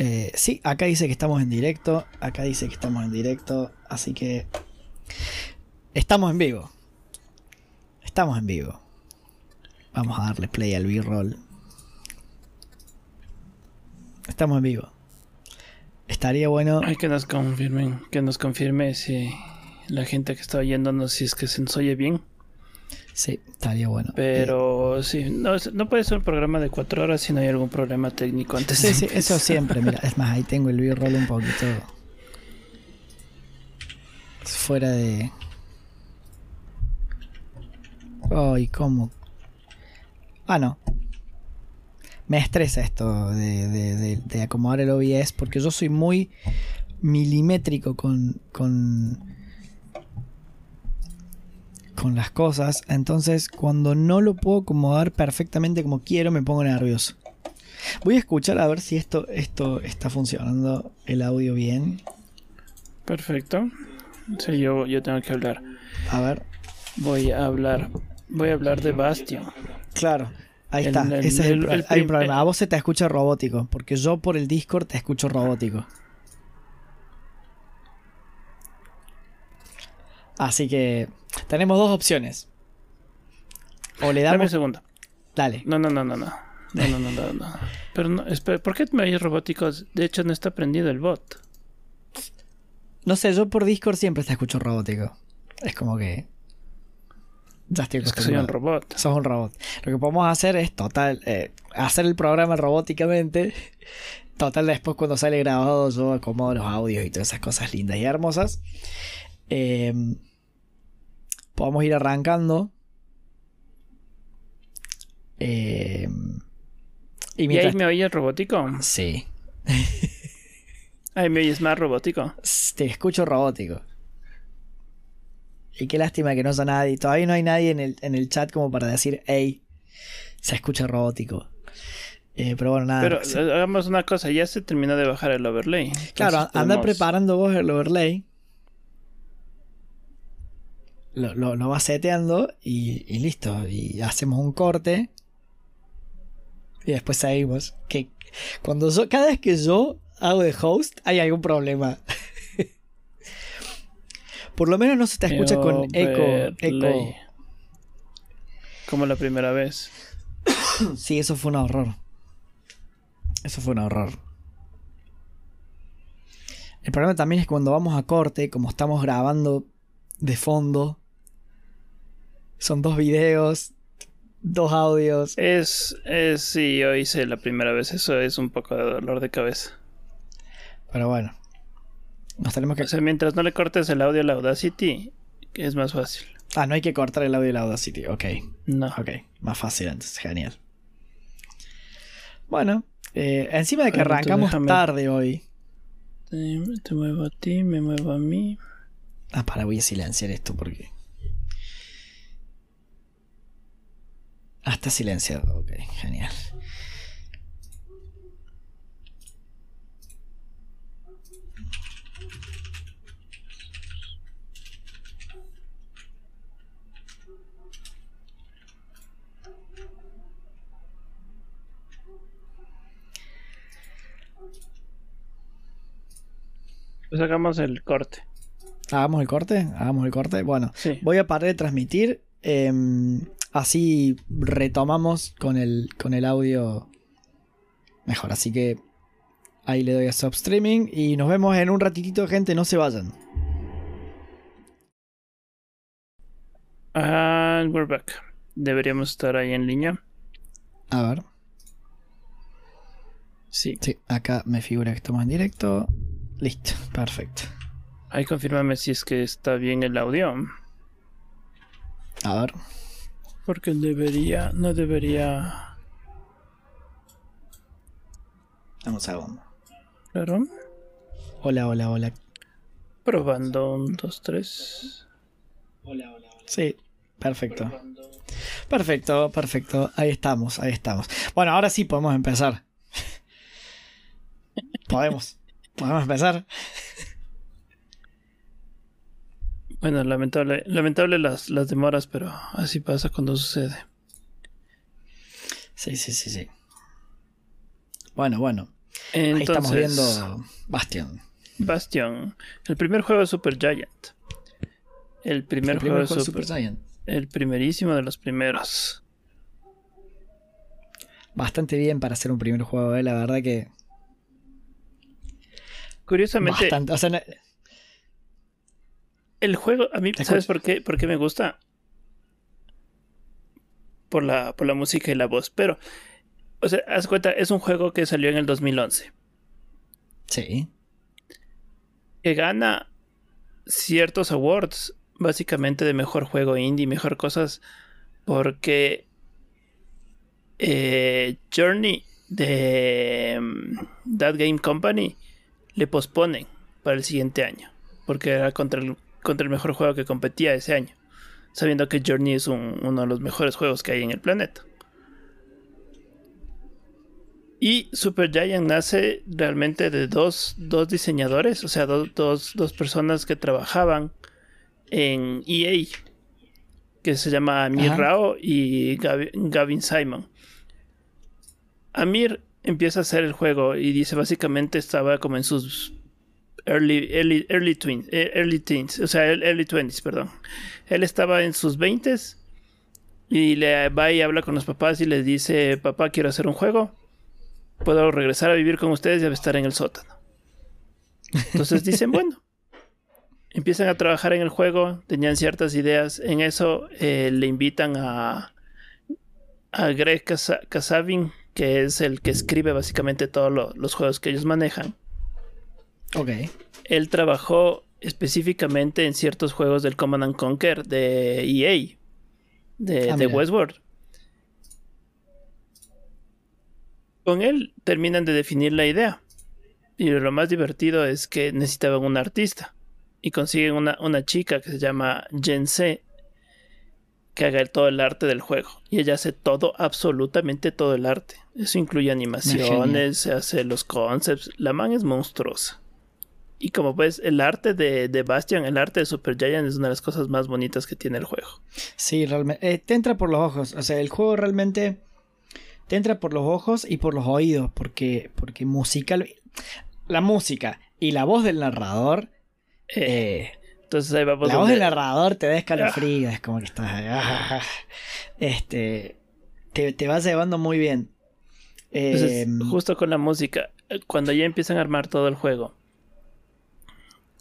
Eh, sí, acá dice que estamos en directo. Acá dice que estamos en directo. Así que. Estamos en vivo. Estamos en vivo. Vamos a darle play al B-roll. Estamos en vivo. Estaría bueno. Hay que nos confirmen, que nos confirme si la gente que está oyéndonos, si es que se nos oye bien. Sí, estaría bueno. Pero sí, no, no, puede ser un programa de cuatro horas si no hay algún problema técnico antes. Sí, sí, eso siempre. Mira, es más, ahí tengo el B-roll un poquito fuera de. Ay, ¿cómo? Ah, no. Me estresa esto de, de, de, acomodar el OBS porque yo soy muy milimétrico con, con, con las cosas. Entonces, cuando no lo puedo acomodar perfectamente como quiero, me pongo nervioso. Voy a escuchar a ver si esto, esto está funcionando el audio bien. Perfecto. Sí, yo, yo tengo que hablar. A ver. Voy a hablar. Voy a hablar de Bastion. Claro. Ahí está. Ese es el, hay un problema. A vos se te escucha robótico. Porque yo por el Discord te escucho robótico. Así que tenemos dos opciones. O le damos. Dame un segundo. Dale. No, no, no, no, no. No, no, no, no. Pero no, espera, ¿por qué me oyes robótico? De hecho, no está prendido el bot. No sé, yo por Discord siempre te escucho robótico. Es como que. Ya estoy es que soy un robot. Sos un robot. Lo que podemos hacer es total. Eh, hacer el programa robóticamente. Total, después cuando sale grabado, yo acomodo los audios y todas esas cosas lindas y hermosas. Eh, podemos ir arrancando. Eh, y, ahí me oye robótico? Sí. Ahí me oyes más robótico. Te escucho robótico. Y qué lástima que no sea nadie. Todavía no hay nadie en el, en el chat como para decir, hey, se escucha robótico. Eh, pero bueno, nada. Pero hagamos una cosa, ya se terminó de bajar el overlay. claro, anda preparando vos el overlay lo, lo, lo vas seteando y, listo. Y hacemos un corte. Y después seguimos. Que cuando cada vez que yo hago de host, hay algún problema. Por lo menos no se te escucha con eco, eco. Como la primera vez. sí, eso fue un horror. Eso fue un horror. El problema también es que cuando vamos a corte, como estamos grabando de fondo, son dos videos, dos audios. Es, es, sí, yo hice la primera vez, eso es un poco de dolor de cabeza. Pero bueno, nos tenemos que... O sea, mientras no le cortes el audio a la Audacity, es más fácil. Ah, no hay que cortar el audio a la Audacity, ok. No. Ok, más fácil entonces, genial. Bueno, eh, encima de que arrancamos tarde hoy. Te muevo a ti, me muevo a mí. Ah, para, voy a silenciar esto porque... Ah, está silenciado. Ok, genial. Pues hagamos el corte. Hagamos el corte, hagamos el corte. Bueno, voy a parar de transmitir. Em, así retomamos con el, con el audio mejor. Así que ahí le doy a stop streaming y nos vemos en un ratitito, gente. No se vayan. And we're back. Deberíamos estar ahí en línea. A ver. Sí. Sí, acá me figura que estamos en directo. Listo, perfecto. Ahí confírmame si es que está bien el audio. A ver. Porque debería, no debería. Vamos a segundo. Claro. Hola, hola, hola. Probando un, dos, tres. Hola, hola, hola. Sí, perfecto. Perfecto, perfecto. Ahí estamos, ahí estamos. Bueno, ahora sí podemos empezar. podemos. Podemos empezar. Bueno, lamentable, lamentable las, las demoras, pero así pasa cuando sucede. Sí, sí, sí, sí. Bueno, bueno. Ahí estamos viendo Bastion. Bastion. El primer juego de Super Giant. El primer, juego, de Super, Giant. El primerísimo de los primeros. Bastante bien para hacer un primer juego, ¿eh? la verdad que. Curiosamente. Bastante. O sea, el juego, a mí, ¿sabes por qué, por qué me gusta? Por la, por la música y la voz. Pero, o sea, haz cuenta, es un juego que salió en el 2011. Sí. Que gana ciertos awards, básicamente de mejor juego indie, mejor cosas, porque eh, Journey de mm, That Game Company le posponen para el siguiente año, porque era contra el contra el mejor juego que competía ese año, sabiendo que Journey es uno de los mejores juegos que hay en el planeta. Y Super Giant nace realmente de dos, diseñadores, o sea, dos, personas que trabajaban en EA, que se llama Amir Rao y Gavin Simon. Amir empieza a hacer el juego y dice básicamente estaba como en sus early, early, early, eh, early teens, o sea, early twenties, perdón. Él estaba en sus veintes y le va y habla con los papás y les dice, papá, quiero hacer un juego, puedo regresar a vivir con ustedes y estar en el sótano. Entonces dicen, bueno, empiezan a trabajar en el juego, tenían ciertas ideas, en eso eh, le invitan a, a Greg Kasavin, que es el que escribe básicamente todos los juegos que ellos manejan Ok. Él trabajó específicamente en ciertos juegos del Command and Conquer de EA, de, ah, Westworld. Con él terminan de definir la idea. Y lo más divertido es que necesitaban un artista. Y consiguen una, una chica que se llama Jen C. Que haga todo el arte del juego. Y ella hace todo, absolutamente todo el arte. Eso incluye animaciones, se hace los concepts. La man es monstruosa. Y como pues el arte de, de Bastion, el arte de Super Giant es una de las cosas más bonitas que tiene el juego. Sí, realmente. Eh, te entra por los ojos. O sea, el juego realmente te entra por los ojos y por los oídos. Porque, porque musical. La música y la voz del narrador. Eh, eh, entonces ahí vamos La voz del narrador te da escalofrío. Es como que estás. Ah, este. Te, te vas llevando muy bien. Em, justo con la música. Cuando ya empiezan a armar todo el juego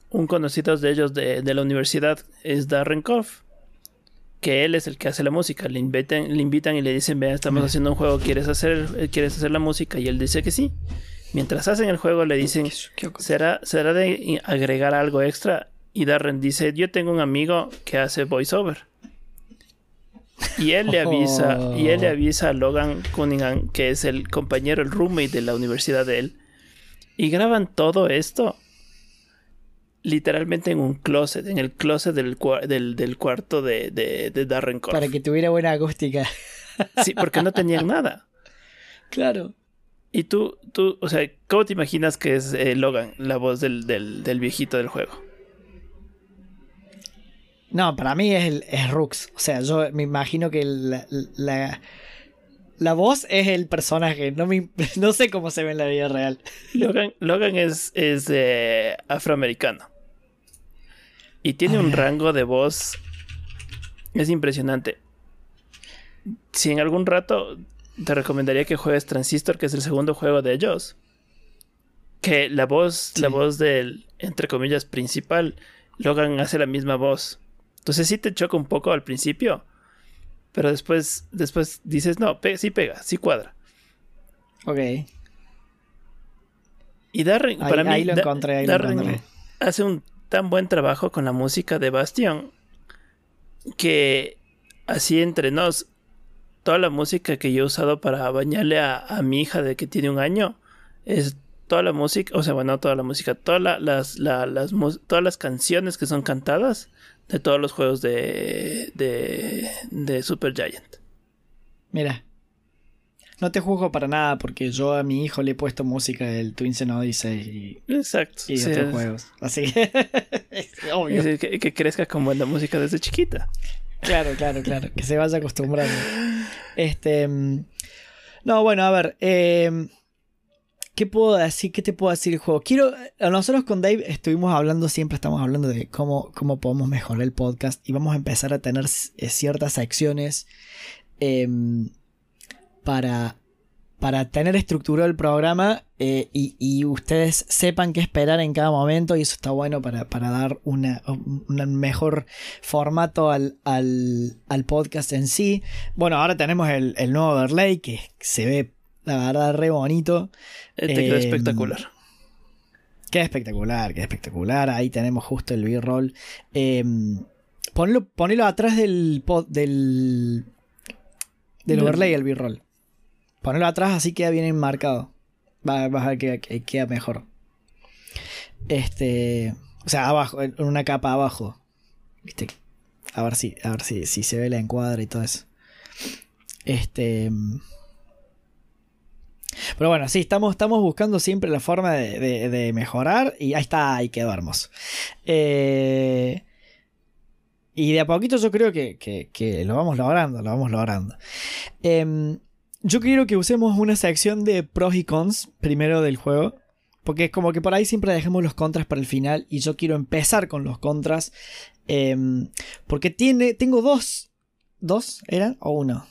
un conocido de ellos de, la universidad es Darren Koff, que él es el que hace la música. Le invitan, le invitan y le dicen, vea, estamos haciendo un juego, ¿quieres hacer, eh, ¿quieres hacer la música? Y él dice que sí. Mientras hacen el juego le dicen, ¿será, ¿será de agregar algo extra? Y Darren dice, yo tengo un amigo que hace voiceover. Y él le avisa, y él le oh. avisa a Logan Cunningham, que es el compañero, el roommate de la universidad de él. Y graban todo esto literalmente en un closet, en el closet del, del, cuarto de, de, Darren Corf. Para que tuviera buena acústica. Sí, porque no tenían nada. Claro. Y tú, tú, o sea, ¿cómo te imaginas que es eh, Logan, la voz del, del, viejito del juego? No, para mí es, el, es Rux. O sea, yo me imagino que la, la, voz es el personaje. No, me, no sé cómo se ve en la vida real. Logan, Logan es, es eh, afroamericano. Y tiene un rango de voz. Es impresionante. Si en algún rato te recomendaría que juegues Transistor, que es el segundo juego de ellos. Que la voz, la voz del, entre comillas, principal, Logan hace la misma voz. Entonces sí te choca un poco al principio. Pero después, después dices, no, sí pega, sí cuadra. Ok. Y Darren, para mí, lo encontré, Darren hace un tan buen trabajo con la música de Bastion que así entre nos, toda la música que yo he usado para bañarle a, mi hija de que tiene un año es toda la música, o sea, bueno, toda la música, todas las, las, todas las canciones que son cantadas de todos los juegos de, de, de Super Giant. Mira, no te juzgo para nada porque yo a mi hijo le he puesto música del Twins and Odyssey y, Exacto, y otros juegos. Así que es obvio. Que, crezca con buena música desde chiquita. Claro, claro, claro. Que se vaya acostumbrando. Este. No, bueno, a ver. Em, ¿Qué puedo decir? ¿Qué te puedo decir el juego? Quiero. Nosotros con Dave estuvimos hablando, siempre estamos hablando de cómo, cómo podemos mejorar el podcast. Y vamos a empezar a tener eh, ciertas secciones em, para, para tener estructurado el programa eh, y, ustedes sepan qué esperar en cada momento y eso está bueno para, dar una, un mejor formato al, al, podcast en sí. Bueno, ahora tenemos el, el nuevo overlay que se ve la verdad, re bonito. Este queda em, espectacular. Queda espectacular, queda espectacular. Ahí tenemos justo el B-roll. Eh, ponlo, atrás del, del, del overlay, el B-roll. Ponelo atrás así queda bien enmarcado. Va, vas a ver que, queda mejor. Este. O sea, abajo, en una capa abajo. ¿Viste? A ver si, a ver si, si se ve la encuadra y todo eso. Este. Pero bueno, sí, estamos, estamos buscando siempre la forma de, mejorar y ahí está, ahí quedó hermoso. Eh, y de a poquito yo creo que, lo vamos logrando, lo vamos logrando. Em, yo quiero que usemos una sección de pros y cons primero del juego. Porque es como que por ahí siempre dejemos los contras para el final. Y yo quiero empezar con los contras. Em, porque tiene. Tengo dos. ¿Dos eran? ¿O uno?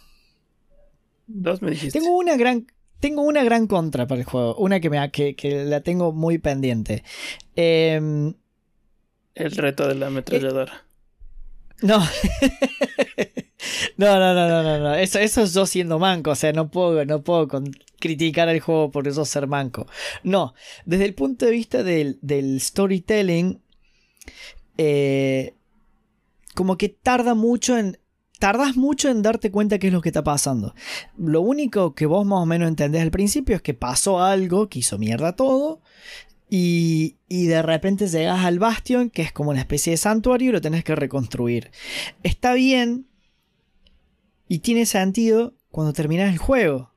Dos me dijiste. Tengo una gran. Tengo una gran contra para el juego, una que, me, que, que la tengo muy pendiente. Em, el reto de la ametralladora. no. no, no, no, no, no, Eso, eso es yo siendo manco. O sea, no puedo, no puedo criticar el juego por eso ser manco. No, desde el punto de vista del, storytelling, eh, como que tarda mucho en, tardas mucho en darte cuenta qué es lo que está pasando. Lo único que vos más o menos entendés al principio es que pasó algo que hizo mierda todo. Y, y de repente llegas al Bastion, que es como una especie de santuario, y lo tenés que reconstruir. Está bien y tiene sentido cuando terminas el juego.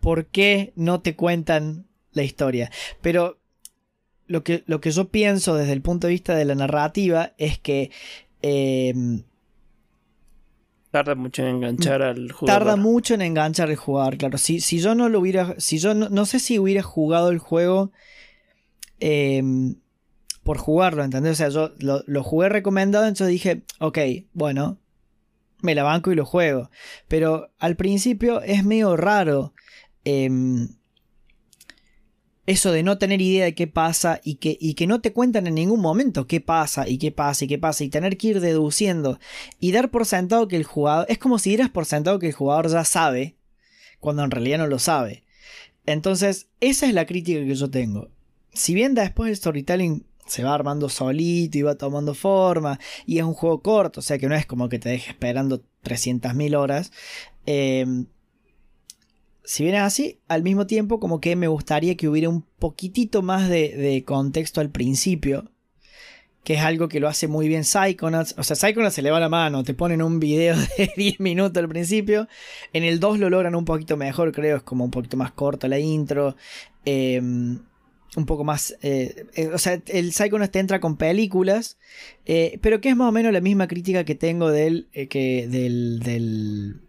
¿Por qué no te cuentan la historia? Pero lo que, lo que yo pienso desde el punto de vista de la narrativa es que eh, Tarda mucho en enganchar al jugador. Tarda mucho en enganchar al jugador, claro. Si, si yo no lo hubiera. Si yo no, sé si hubiera jugado el juego. Em, por jugarlo, ¿entendés? O sea, yo lo, jugué recomendado, entonces dije, ok, bueno, me la banco y lo juego. Pero al principio es medio raro. Em, eso de no tener idea de qué pasa y que, y que no te cuentan en ningún momento qué pasa y qué pasa y qué pasa y tener que ir deduciendo y dar por sentado que el jugador es como si dieras por sentado que el jugador ya sabe cuando en realidad no lo sabe. Entonces, esa es la crítica que yo tengo. Si bien después el storytelling se va armando solito y va tomando forma y es un juego corto, o sea que no es como que te deje esperando 300.000 horas, eh, si bien es así, al mismo tiempo como que me gustaría que hubiera un poquitito más de, contexto al principio, que es algo que lo hace muy bien Psychonauts. O sea, Psychonauts se le va la mano, te ponen un video de 10 minutos al principio. En el 2 lo logran un poquito mejor, creo, es como un poquito más corta la intro. Em, un poco más. Eh, eh, o sea, el Psychonauts te entra con películas, eh, pero que es más o menos la misma crítica que tengo del, que del, del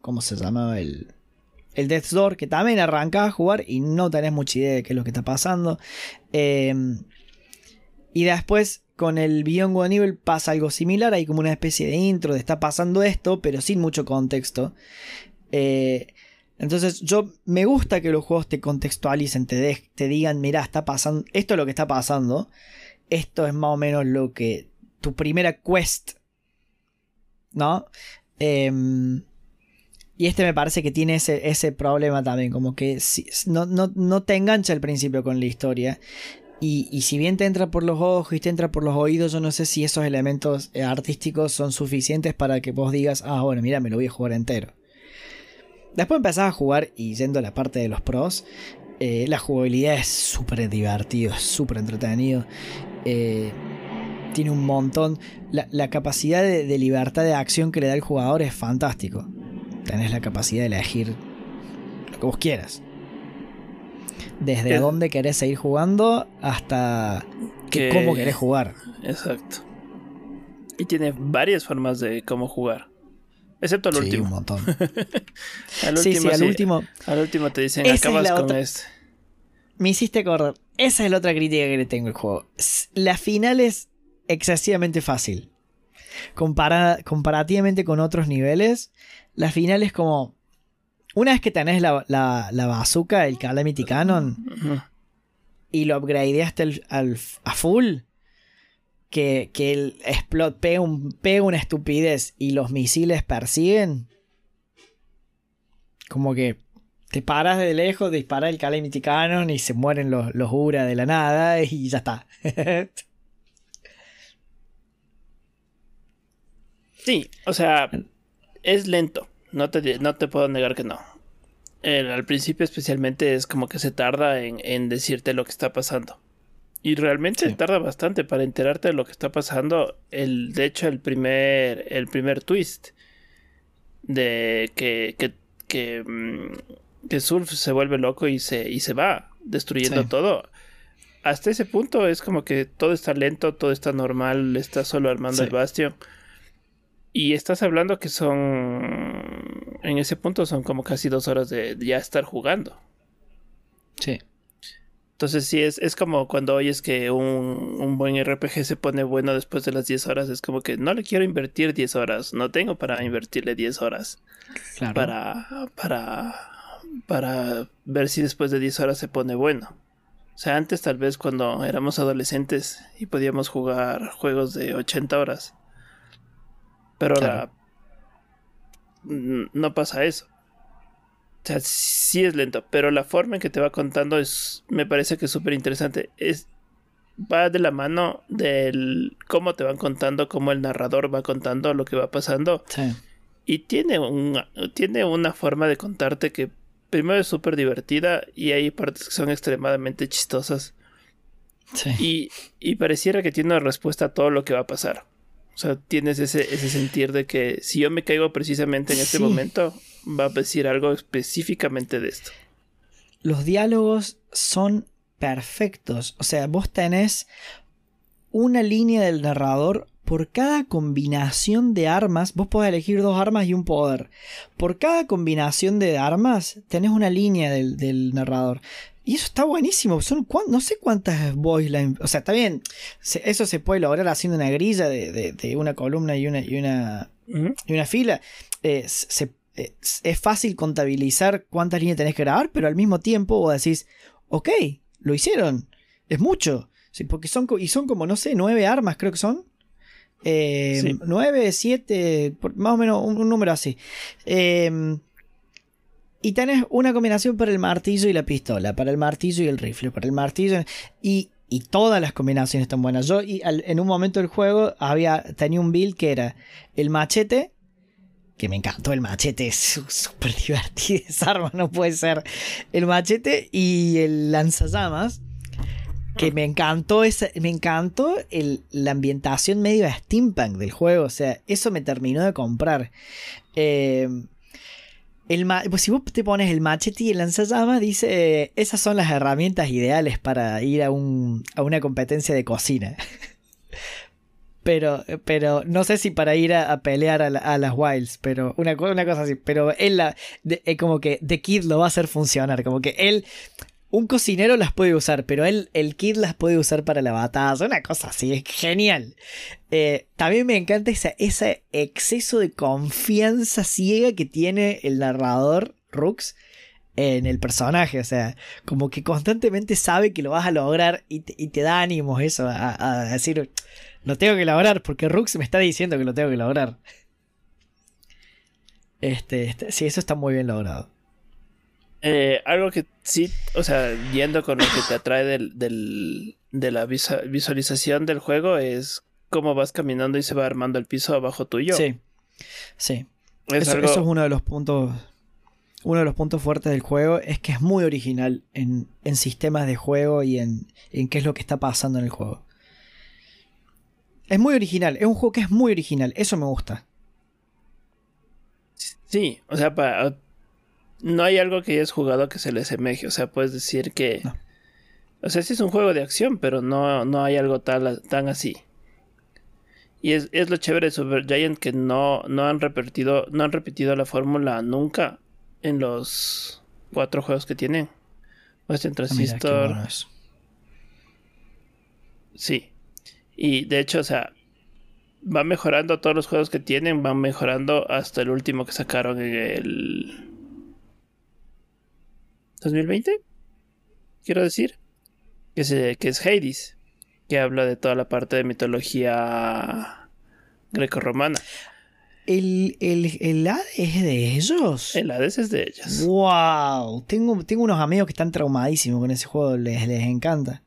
¿cómo se llamaba? El, el Death's Door, que también arrancaba a jugar y no tenés mucha idea de qué es lo que está pasando. Em, y después con el Beyond One Evil pasa algo similar, hay como una especie de intro de está pasando esto, pero sin mucho contexto. Eh, entonces yo me gusta que los juegos te contextualicen, te, digan, mira, está pasando, esto es lo que está pasando, esto es más o menos lo que tu primera quest, ¿no? Eh, y este me parece que tiene ese, problema también, como que no, te engancha al principio con la historia. Y, si bien te entra por los ojos y te entra por los oídos, yo no sé si esos elementos eh, artísticos son suficientes para que vos digas, ah, bueno, mira, me lo voy a jugar entero. Después empezás a jugar y yendo a la parte de los pros, eh, la jugabilidad es súper divertido, súper entretenido. Eh, tiene un montón. La, capacidad de, libertad de acción que le da el jugador es fantástico tenés la capacidad de elegir lo que vos quieras. Desde dónde querés seguir jugando hasta cómo querés jugar. Exacto. Y tiene varias formas de cómo jugar. Excepto al último. un montón. al último, sí, sí, al último. Al último te dicen, acabas con este. Me hiciste acordar. Esa es la otra crítica que le tengo al juego. La final es excesivamente fácil. comparativamente con otros niveles, la final es como. Una vez que tenés la, la, bazooka, el Calamity Cannon, y lo upgradeaste al, a full, que, que el explot pega, pega una estupidez y los misiles persiguen, como que te paras de lejos, dispara el Calamity Cannon y se mueren los, los Ura de la nada y ya está. sí, o sea, es lento. No te, no te puedo negar que no. al principio especialmente es como que se tarda en, decirte lo que está pasando. Y realmente tarda bastante para enterarte de lo que está pasando. El, de hecho, el primer, el primer twist de que, que, que, mm, que Sulf se vuelve loco y se, y se va destruyendo todo. Hasta ese punto es como que todo está lento, todo está normal, está solo armando el bastión. Y estás hablando que son. En ese punto son como casi dos horas de ya estar jugando. Sí. Entonces sí, es, es como cuando oyes que un, un, buen RPG se pone bueno después de las 10 horas. Es como que no le quiero invertir 10 horas. No tengo para invertirle 10 horas. Claro. Para, para, para ver si después de 10 horas se pone bueno. O sea, antes tal vez cuando éramos adolescentes y podíamos jugar juegos de 80 horas pero ahora no pasa eso. O sea, sí es lento, pero la forma en que te va contando es, me parece que es súper interesante. Es, va de la mano del cómo te van contando, cómo el narrador va contando lo que va pasando. Sí. Y tiene, un, tiene una forma de contarte que primero es súper divertida y hay partes que son extremadamente chistosas. Sí. Y, y pareciera que tiene una respuesta a todo lo que va a pasar. O sea, tienes ese, sentir de que si yo me caigo precisamente en este momento, va a decir algo específicamente de esto. Los diálogos son perfectos. O sea, vos tenés una línea del narrador por cada combinación de armas. Vos podés elegir dos armas y un poder. Por cada combinación de armas tenés una línea del, del narrador. Y eso está buenísimo. Son, no sé cuántas voice lines. O sea, está bien. eso se puede lograr haciendo una grilla de, una columna y una, y una, y una fila. Eh, es fácil contabilizar cuántas líneas tenés que grabar, pero al mismo tiempo vos decís, ok, lo hicieron. Es mucho. Sí, porque son, y son como, no sé, nueve armas, creo que son. Eh, nueve, siete, más o menos un, un número así. Eh, y tenés una combinación para el martillo y la pistola, para el martillo y el rifle, para el martillo. Y, y todas las combinaciones están buenas. Yo y en un momento del juego había, tenía un build que era el machete, que me encantó el machete, es súper divertido esa arma, no puede ser. El machete y el lanzallamas, que me encantó esa, me encantó el, la ambientación medio steampunk del juego, o sea, eso me terminó de comprar. Eh, pues si vos te pones el machete y el lanzallamas, dice, esas son las herramientas ideales para ir a, un, a una competencia de cocina. pero, pero no sé si para ir a, pelear a, las Wilds, pero una, una, cosa así. Pero él, la, eh, como que The Kid lo va a hacer funcionar, como que él un cocinero las puede usar, pero él, el kid las puede usar para la batalla. Una cosa así, es genial. Eh, también me encanta ese exceso de confianza ciega que tiene el narrador Rux en el personaje. O sea, como que constantemente sabe que lo vas a lograr y te, da ánimos eso, a, decir, lo tengo que lograr porque Rux me está diciendo que lo tengo que lograr. Este, este sí, eso está muy bien logrado. Eh, algo que sí, o sea, yendo con lo que te atrae del, del, de la visualización del juego es cómo vas caminando y se va armando el piso abajo tuyo. Sí, sí. eso, es uno de los puntos. Uno de los puntos fuertes del juego es que es muy original en, en sistemas de juego y en, en qué es lo que está pasando en el juego. Es muy original, es un juego que es muy original, eso me gusta. Sí, o sea, para, no hay algo que hayas jugado que se le asemeje. O sea, puedes decir que. O sea, sí es un juego de acción, pero no, no hay algo tal, tan así. Y es, lo chévere de Super Giant que no, no han repetido, no han repetido la fórmula nunca en los cuatro juegos que tienen. Western ah, Transistor. sí. Y de hecho, o sea, va mejorando todos los juegos que tienen, van mejorando hasta el último que sacaron en el 2020. Quiero decir que, se, que es Hades, que habla de toda la parte de mitología greco-romana. ¿El, el, Hades es de ellos? El Hades es de ellos. ¡Wow! Tengo, tengo unos amigos que están traumadísimos con ese juego, les, les encanta.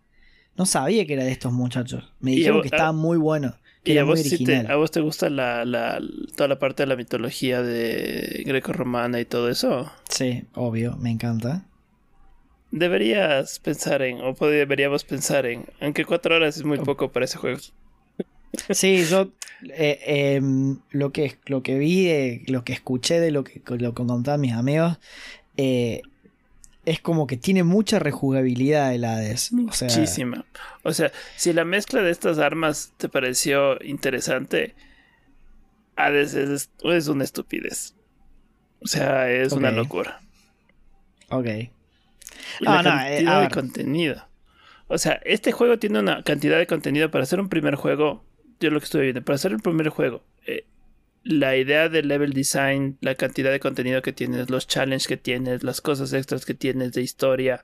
No sabía que era de estos muchachos. Me dijeron que estaba muy bueno. y a vos, te, a vos, te, gusta la, la, toda la parte de la mitología de greco-romana y todo eso? Sí, obvio, me encanta. Deberías pensar en, o deberíamos pensar en, aunque cuatro horas es muy poco para ese juego. Sí, yo eh, em, lo, que, lo que vi, lo que escuché de lo que, lo que contaban mis amigos, eh, es como que tiene mucha rejugabilidad el Hades. Muchísima. O sea, si la mezcla de estas armas te pareció interesante, Hades es, es una estupidez. O sea, es una locura. Ok. La cantidad de contenido. O sea, este juego tiene una cantidad de contenido para hacer un primer juego. Yo lo que estoy viendo, para hacer el primer juego, eh, la idea del level design, la cantidad de contenido que tienes, los challenges que tienes, las cosas extras que tienes de historia.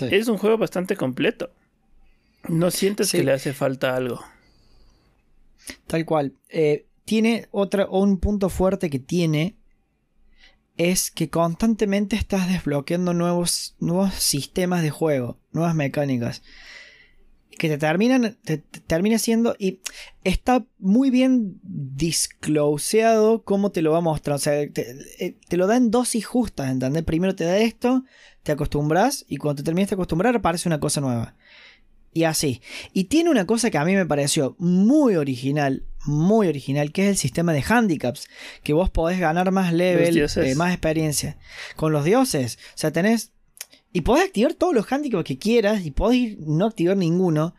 Es un juego bastante completo. No sientes que le hace falta algo. Tal cual. Eh, tiene otra, un punto fuerte que tiene es que constantemente estás desbloqueando nuevos, nuevos sistemas de juego, nuevas mecánicas que te terminan, te, termina siendo, y está muy bien discloseado cómo te lo va a mostrar, o sea, te, eh, lo da en dosis justas, ¿entendés? Primero te da esto, te acostumbras, y cuando te terminas de acostumbrar aparece una cosa nueva. Y así. Y tiene una cosa que a mí me pareció muy original, muy original, que es el sistema de handicaps, que vos podés ganar más level, eh, más experiencia. Con los dioses, o sea, tenés y podés activar todos los handicaps que quieras y podés no activar ninguno.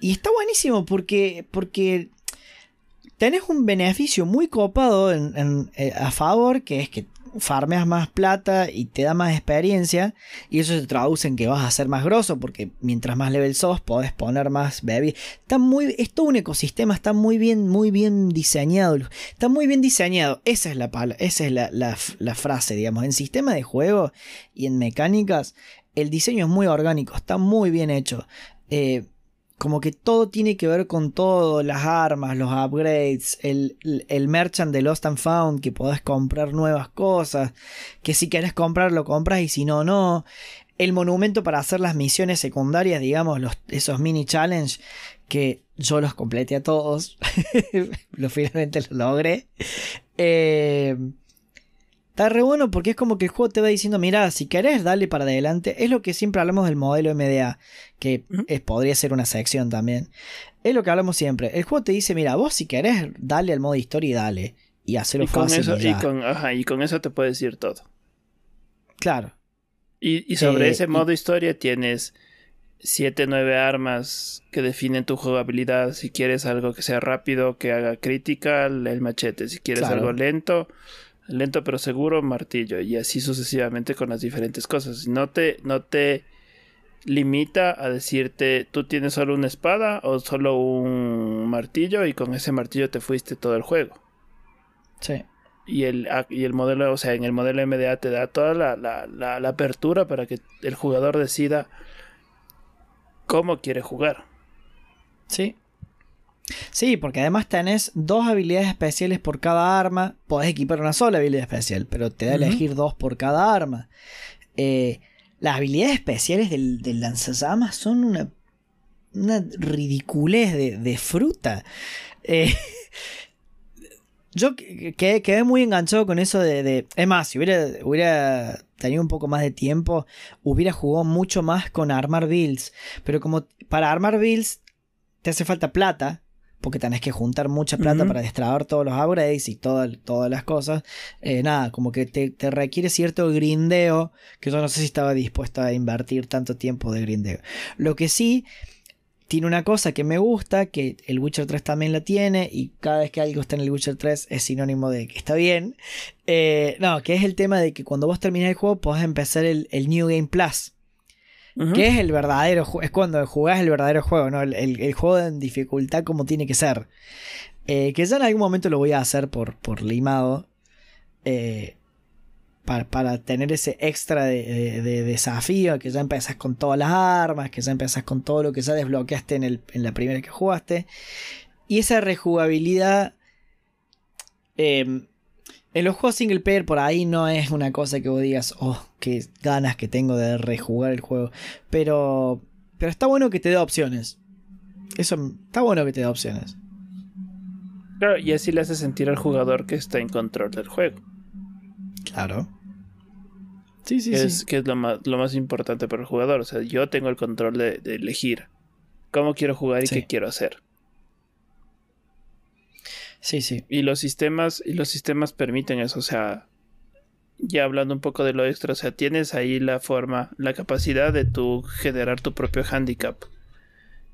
Y está buenísimo porque, porque tenés un beneficio muy copado eh, a favor, que es que farmeas más plata y te da más experiencia. Y eso se traduce en que vas a ser más grosso. Porque mientras más level sos, podés poner más baby. Está muy. Es todo un ecosistema. Está muy bien, muy bien diseñado. Está muy bien diseñado. Esa es la esa es la, frase, digamos. En sistema de juego y en mecánicas. El diseño es muy orgánico. Está muy bien hecho. Eh, como que todo tiene que ver con todo, las armas, los upgrades, el, el, merchant de Lost and Found, que podés comprar nuevas cosas, que si querés comprar lo compras y si no, no. El monumento para hacer las misiones secundarias, digamos, los, esos mini challenge, que yo los completé a todos, finalmente lo logré. Eh, Está re bueno porque es como que el juego te va diciendo, mira, si querés, dale para adelante. Es lo que siempre hablamos del modelo MDA, que podría ser una sección también. Es lo que hablamos siempre. El juego te dice, mira, vos si querés, dale al modo historia y dale. Y hacerlo fácil. y, con, y con eso te puedes decir todo. Claro. Y, sobre eh, ese modo historia tienes 7, 9 armas que definen tu jugabilidad. Si quieres algo que sea rápido, que haga critical, el machete. Si quieres algo lento, lento pero seguro, martillo, y así sucesivamente con las diferentes cosas. No te, no te limita a decirte tú tienes solo una espada o solo un martillo y con ese martillo te fuiste todo el juego. Sí. Y el, y el modelo, o sea, en el modelo MDA te da toda la, la, la apertura para que el jugador decida cómo quiere jugar. Sí, Sí, porque además tenés dos habilidades especiales por cada arma. Podés equipar una sola habilidad especial, pero te da a elegir dos por cada arma. Eh, las habilidades especiales del, del lanzallamas son una, una ridiculez de, fruta. Eh, yo quedé, muy enganchado con eso de, Es más, si hubiera, hubiera tenido un poco más de tiempo, hubiera jugado mucho más con armar builds. Pero como para armar builds te hace falta plata, porque tenés que juntar mucha plata para destrabar todos los upgrades y todas las cosas. Eh, nada, como que te, requiere cierto grindeo que yo no sé si estaba dispuesto a invertir tanto tiempo de grindeo. Lo que sí, tiene una cosa que me gusta, que el Witcher 3 también la tiene, y cada vez que algo está en el Witcher 3 es sinónimo de que está bien. Eh, no, que es el tema de que cuando vos terminás el juego podés empezar el, New Game Plus. Que es el verdadero es cuando jugás el verdadero juego, ¿no? El, juego en dificultad como tiene que ser. Eh, que ya en algún momento lo voy a hacer por, por limado. Eh, para, tener ese extra de, desafío, que ya empezás con todas las armas, que ya empezás con todo lo que ya desbloqueaste en, el, en la primera que jugaste. Y esa rejugabilidad... Em, en los juegos single player por ahí no es una cosa que vos digas, oh, qué ganas que tengo de rejugar el juego. Pero, pero está bueno que te dé opciones. Eso está bueno que te dé opciones. Claro, y así le hace sentir al jugador que está en control del juego. Claro. Sí, sí, sí. Que es lo más, lo más importante para el jugador. O sea, yo tengo el control de, elegir cómo quiero jugar y qué quiero hacer. Sí, sí. Y los sistemas, y los sistemas permiten eso. O sea, ya hablando un poco de lo extra, o sea, tienes ahí la forma, la capacidad de tú generar tu propio handicap.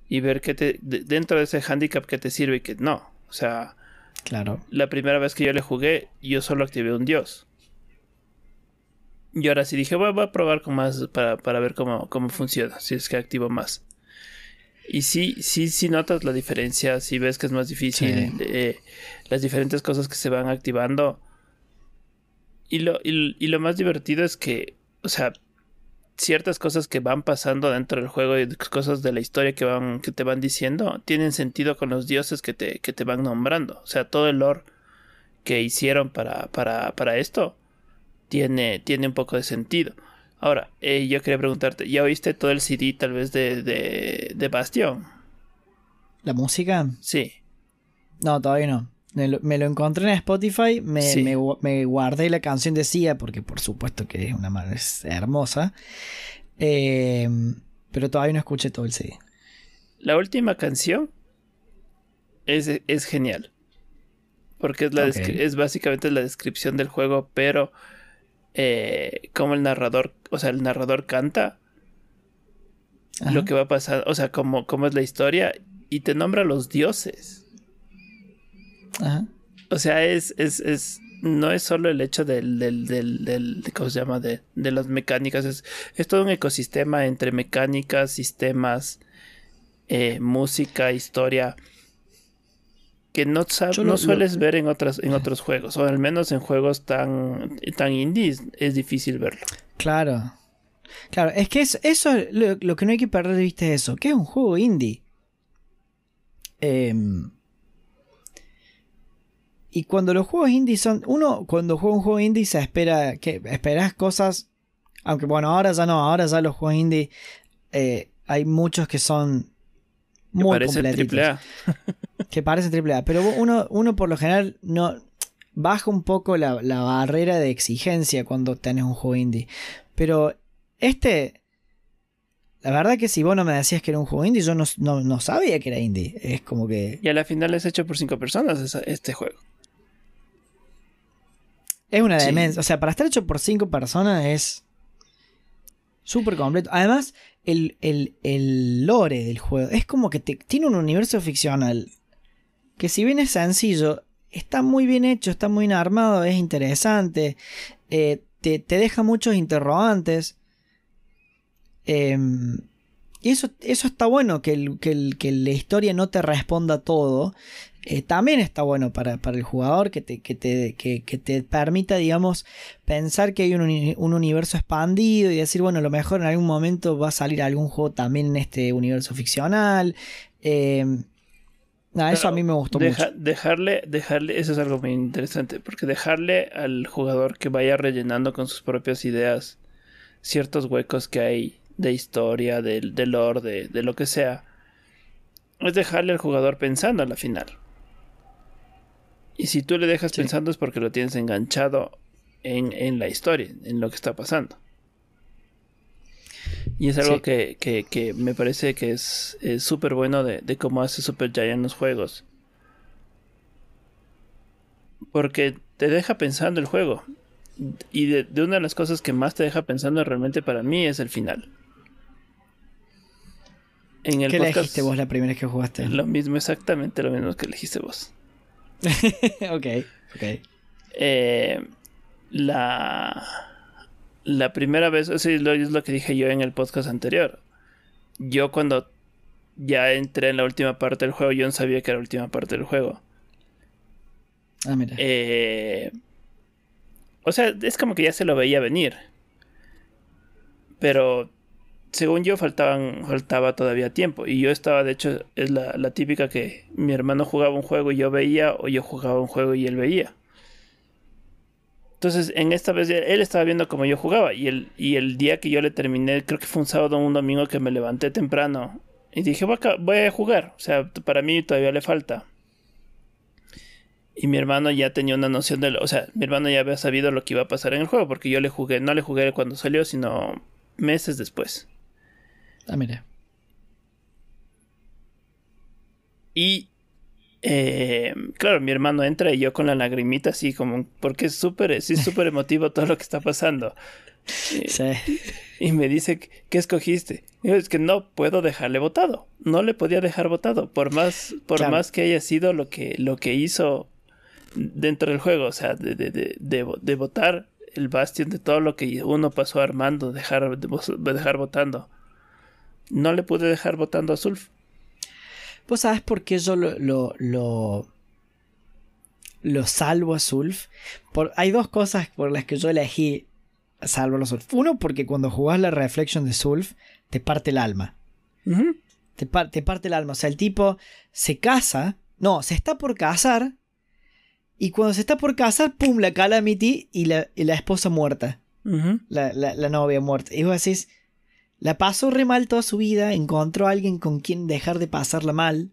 Y ver que te, dentro de ese handicap que te sirve y que no. O sea, claro. La primera vez que yo le jugué, yo solo activé un dios. Y ahora sí dije, voy, a probar con más para, ver cómo, cómo funciona, si es que activo más. Y sí, sí, sí notas la diferencia, si ves que es más difícil, eh, las diferentes cosas que se van activando. Y lo, y, lo más divertido es que, o sea, ciertas cosas que van pasando dentro del juego y cosas de la historia que van, que te van diciendo, tienen sentido con los dioses que te, que te van nombrando. O sea, todo el lore que hicieron para, para, para esto tiene, tiene un poco de sentido. Ahora, eh, yo quería preguntarte, ¿ya oíste todo el CD tal vez de, de, de Bastion? ¿La música? Sí. No, todavía no. Me lo, encontré en Spotify, me, me, guardé la canción de Sia, porque por supuesto que es una madre hermosa. Em, pero todavía no escuché todo el CD. La última canción es, es genial. Porque es, la es básicamente la descripción del juego, pero eh, como el narrador, o sea, el narrador canta lo que va a pasar, o sea, como, es la historia y te nombra los dioses. O sea, es, es, es, no es solo el hecho del, del, del, del ¿cómo se llama? De, de las mecánicas, es, es, todo un ecosistema entre mecánicas, sistemas, eh, música, historia que no, no sueles ver en, otras, en otros juegos, o al menos en juegos tan, tan indies es difícil verlo. Claro. Claro, es que eso, eso lo, que no hay que perder de vista es eso, que es un juego indie. Em, y cuando los juegos indie son. Uno, cuando juega un juego indie se espera. que Esperas cosas. Aunque bueno, ahora ya no, ahora ya los juegos indie. Eh, hay muchos que son muy que parece triple A. Pero uno, uno por lo general no baja un poco la, barrera de exigencia cuando tenés un juego indie. Pero este. La verdad que si vos no me decías que era un juego indie, yo no, sabía que era indie. Es como que. Y a la final es hecho por cinco personas este juego. Es una demencia. O sea, para estar hecho por cinco personas es. Súper completo. Además, el, el, lore del juego es como que tiene un universo ficcional que si bien es sencillo, está muy bien hecho, está muy bien armado, es interesante, eh, te, deja muchos interrogantes. Em, y eso, eso está bueno, que, que, la historia no te responda todo. Eh, también está bueno para, el jugador que te, que te, que, te, permita, digamos, pensar que hay un, un, universo expandido y decir, bueno, a lo mejor en algún momento va a salir algún juego también en este universo ficcional. Em, eso a mí me gustó mucho. Dejarle, dejarle, eso es algo muy interesante, porque dejarle al jugador que vaya rellenando con sus propias ideas ciertos huecos que hay de historia, de, de lore, de, lo que sea, es dejarle al jugador pensando a la final. Y si tú le dejas pensando es porque lo tienes enganchado en, en la historia, en lo que está pasando. Y es algo que, me parece que es súper bueno de, cómo hace Super Giant los juegos. Porque te deja pensando el juego. Y de, una de las cosas que más te deja pensando realmente para mí es el final. En el ¿Qué elegiste vos la primera vez que jugaste? Lo mismo, exactamente lo mismo que elegiste vos. ok, ok. Eh, la, la primera vez, eso es lo que dije yo en el podcast anterior. Yo cuando ya entré en la última parte del juego, yo no sabía que era la última parte del juego. Ah, mira. Eh, o sea, es como que ya se lo veía venir. Pero según yo faltaban, faltaba todavía tiempo. Y yo estaba, de hecho, es la, la, típica que mi hermano jugaba un juego y yo veía, o yo jugaba un juego y él veía. Entonces, en esta vez él estaba viendo como yo jugaba. Y el, y el día que yo le terminé, creo que fue un sábado o un domingo que me levanté temprano. Y dije, voy a, voy a jugar. O sea, para mí todavía le falta. Y mi hermano ya tenía una noción de lo, o sea, mi hermano ya había sabido lo que iba a pasar en el juego, porque yo le jugué, no le jugué cuando salió, sino meses después. Ah, mira. Y eh, claro, mi hermano entra y yo con la lagrimita así como, porque es súper, sí, súper emotivo todo lo que está pasando. Sí. Y me dice, ¿qué escogiste? Y es que no puedo dejarle votado. No le podía dejar votado. Por más, por más que haya sido lo que, lo que hizo dentro del juego, o sea, de, de, de, de, votar el bastión de todo lo que uno pasó armando, dejar, dejar votando. No le pude dejar votando a Zulf. ¿Vos sabes por qué yo lo, lo, lo, lo salvo a Zulf? Por, hay dos cosas por las que yo elegí salvo a Zulf. Uno, porque cuando jugás la Reflection de Zulf, te parte el alma. te, te parte el alma. O sea, el tipo se casa. No, se está por casar y cuando se está por casar, pum, la Calamity y la, y la esposa muerta. la, la, novia muerta. Y vos decís, la pasó re mal toda su vida, encontró a alguien con quien dejar de pasarla mal.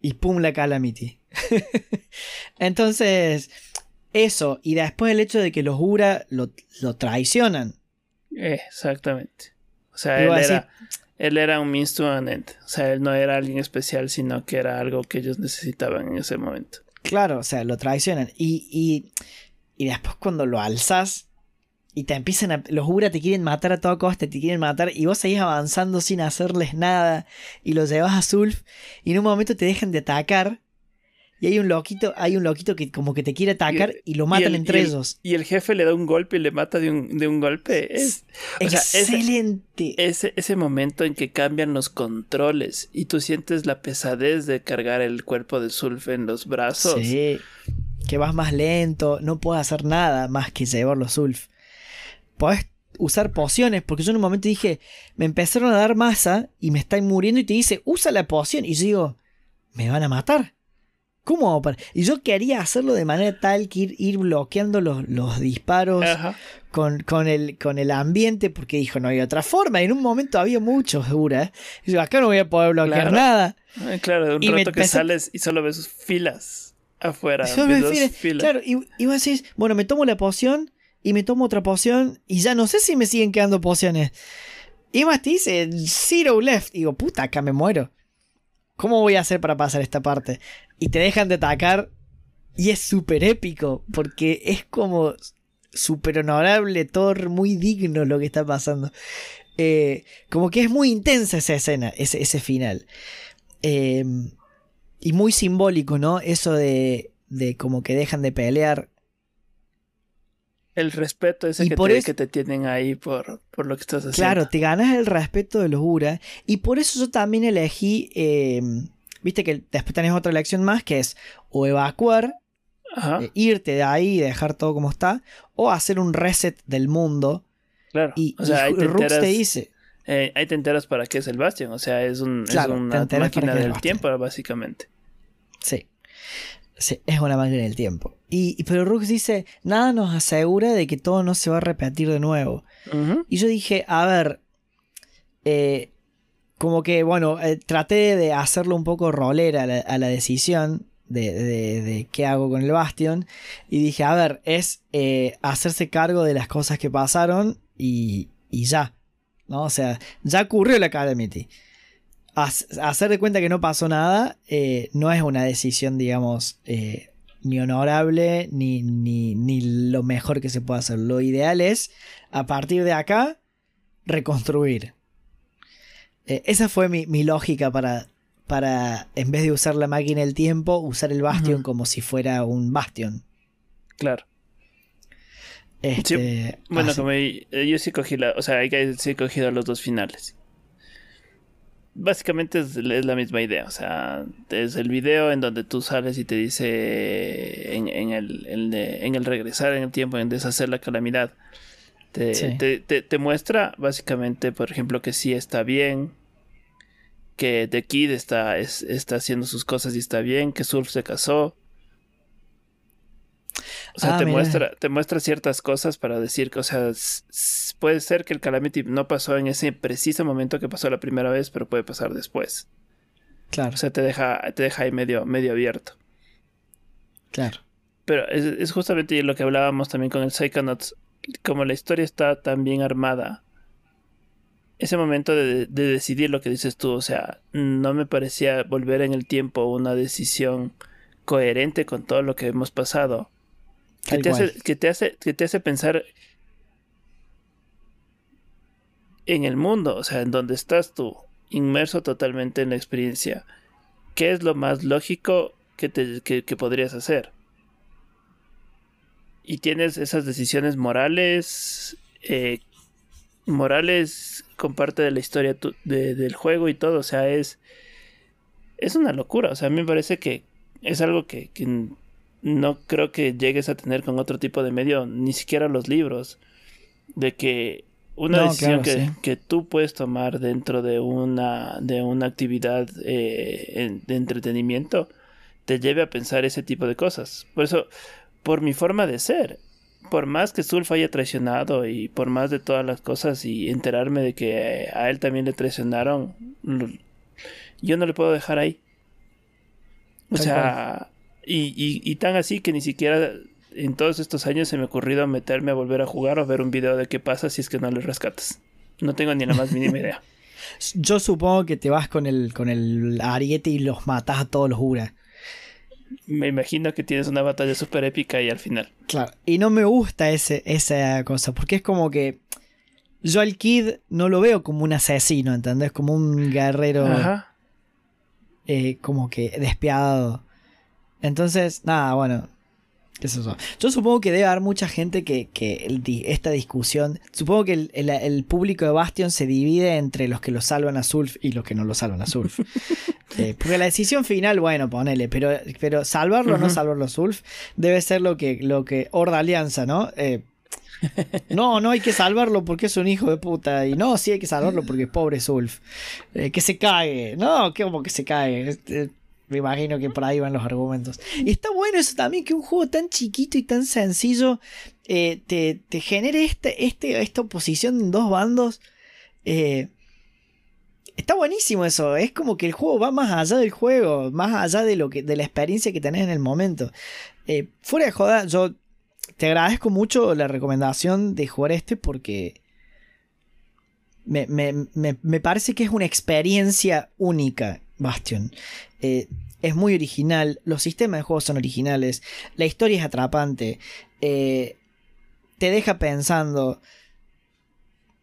Y pum, la Calamity. Entonces, eso. Y después el hecho de que los Ura lo, lo traicionan. Exactamente. O sea, él era, él era, un means to an end. O sea, él no era alguien especial, sino que era algo que ellos necesitaban en ese momento. Claro, o sea, lo traicionan. Y, y, y después cuando lo alzas y te empiezan a... Los Ura te quieren matar a toda costa, te quieren matar y vos seguís avanzando sin hacerles nada y los llevas a Zulf y en un momento te dejan de atacar y hay un loquito, hay un loquito que como que te quiere atacar y, lo matan entre ellos. Y el jefe le da un golpe y le mata de un, de un golpe. Es excelente. ese, ese, momento en que cambian los controles y tú sientes la pesadez de cargar el cuerpo de Zulf en los brazos. Sí. Que vas más lento, no puedes hacer nada más que llevarlo Zulf. Puedes usar pociones, porque yo en un momento dije, me empezaron a dar masa y me están muriendo y te dice, usa la poción. Y yo digo, me van a matar. ¿Cómo? Y yo quería hacerlo de manera tal que ir, ir bloqueando los, los disparos con, con, el, con el ambiente, porque dijo, no hay otra forma. Y en un momento había muchos duras. Y yo, acá no voy a poder bloquear nada. Claro, de un y rato que sales y solo ves filas afuera. Claro, y, y vos decís, bueno, me tomo la poción y me tomo otra poción y ya no sé si me siguen quedando pociones. Y más te dice, zero left. Digo, puta, acá me muero. ¿Cómo voy a hacer para pasar esta parte? Y te dejan de atacar y es súper épico porque es como súper honorable, Thor, muy digno lo que está pasando. Eh, como que es muy intensa esa escena, ese, ese final. Eh, y muy simbólico, ¿no? Eso de, de como que dejan de pelear el respeto ese que, te, que te tienen ahí por, por, lo que estás haciendo. Claro, te ganas el respeto de los Ura. Y por eso yo también elegí. Eh, viste que después tenés otra elección más que es o evacuar, eh, irte de ahí y dejar todo como está, o hacer un reset del mundo. Claro. Y, o sea, ahí te, enteras, te dice. Eh, ahí te enteras para qué es el Bastion. O sea, es, un, es una máquina del tiempo, básicamente. Sí. Sí. Es una máquina del tiempo. Y, pero Rux dice, nada nos asegura de que todo no se va a repetir de nuevo. Y yo dije, a ver, eh, como que, bueno, eh, traté de hacerlo un poco rolera a la, decisión de, de, qué hago con el Bastion. Y dije, a ver, es eh, hacerse cargo de las cosas que pasaron y, y ya. ¿no? O sea, ya ocurrió la Calamity. Hacer de cuenta que no pasó nada no es una decisión, digamos, ni honorable, ni, ni, lo mejor que se pueda hacer. Lo ideal es, a partir de acá, reconstruir. Eh, esa fue mi, lógica para, para, en vez de usar la máquina del tiempo, usar el Bastion como si fuera un Bastion. Claro. Este, bueno, como yo, sí cogí la, o sea, sí he cogido los dos finales básicamente es, la misma idea. O sea, es el video en donde tú sales y te dice en, el, en el regresar en el tiempo, en deshacer la calamidad. Te, te, muestra básicamente, por ejemplo, que sí está bien, que The Kid está, está haciendo sus cosas y está bien, que Surf se casó, o sea, ah, te, muestra, te muestra ciertas cosas para decir que, o sea, puede ser que el Calamity no pasó en ese preciso momento que pasó la primera vez, pero puede pasar después. Claro. O sea, te deja, te deja ahí medio, medio abierto. Claro. Pero es, justamente lo que hablábamos también con el Psychonauts. Como la historia está tan bien armada, ese momento de, de, decidir lo que dices tú, o sea, no me parecía volver en el tiempo una decisión coherente con todo lo que hemos pasado. Que te, hace, que te, hace, que te hace pensar en el mundo, o sea, en donde estás tú, inmerso totalmente en la experiencia. ¿Qué es lo más lógico que, te, que, podrías hacer? Y tienes esas decisiones morales, eh, morales con parte de la historia del juego y todo, o sea, es, es una locura, o sea, a mí me parece que es algo que, no creo que llegues a tener con otro tipo de medio, ni siquiera los libros, de que una decisión que, tú puedes tomar dentro de una, de una actividad eh, de entretenimiento te lleve a pensar ese tipo de cosas. Por eso, por mi forma de ser, por más que Zulf haya traicionado y por más de todas las cosas y enterarme de que a él también le traicionaron, yo no le puedo dejar ahí. O sea, y, y, tan así que ni siquiera en todos estos años se me ha ocurrido meterme a volver a jugar o ver un video de qué pasa si es que no le rescatas. No tengo ni la más mínima idea. Yo supongo que te vas con el, con el ariete y los matas a todos los Ura. Me imagino que tienes una batalla súper épica y al final. Claro, y no me gusta ese, esa cosa, porque es como que yo al Kid no lo veo como un asesino, ¿entendés? Como un guerrero. Ajá. Eh, como que despiadado. Entonces, nada, bueno. ¿Qué es eso? Yo supongo que debe haber mucha gente que, esta discusión. Supongo que el, público de Bastion se divide entre los que lo salvan a Zulf y los que no lo salvan a Zulf. Eh, porque la decisión final, bueno, ponele, pero, pero salvarlo o no salvarlo a Zulf debe ser lo que, lo que Horda Alianza, ¿no? Eh, no, no hay que salvarlo porque es un hijo de puta. Y no, sí hay que salvarlo porque es pobre Zulf. Eh, que se cae. No, que como que se cae. Este, me imagino que por ahí van los argumentos. Y está bueno eso también, que un juego tan chiquito y tan sencillo eh, te, genere este, este, esta oposición en dos bandos. Eh, está buenísimo eso. Es como que el juego va más allá del juego, más allá de, lo que, de la experiencia que tenés en el momento. fuera de joda, yo te agradezco mucho la recomendación de jugar este porque me, parece que es una experiencia única, Bastion. Eh, es muy original, los sistemas de juego son originales, la historia es atrapante, eh, te deja pensando.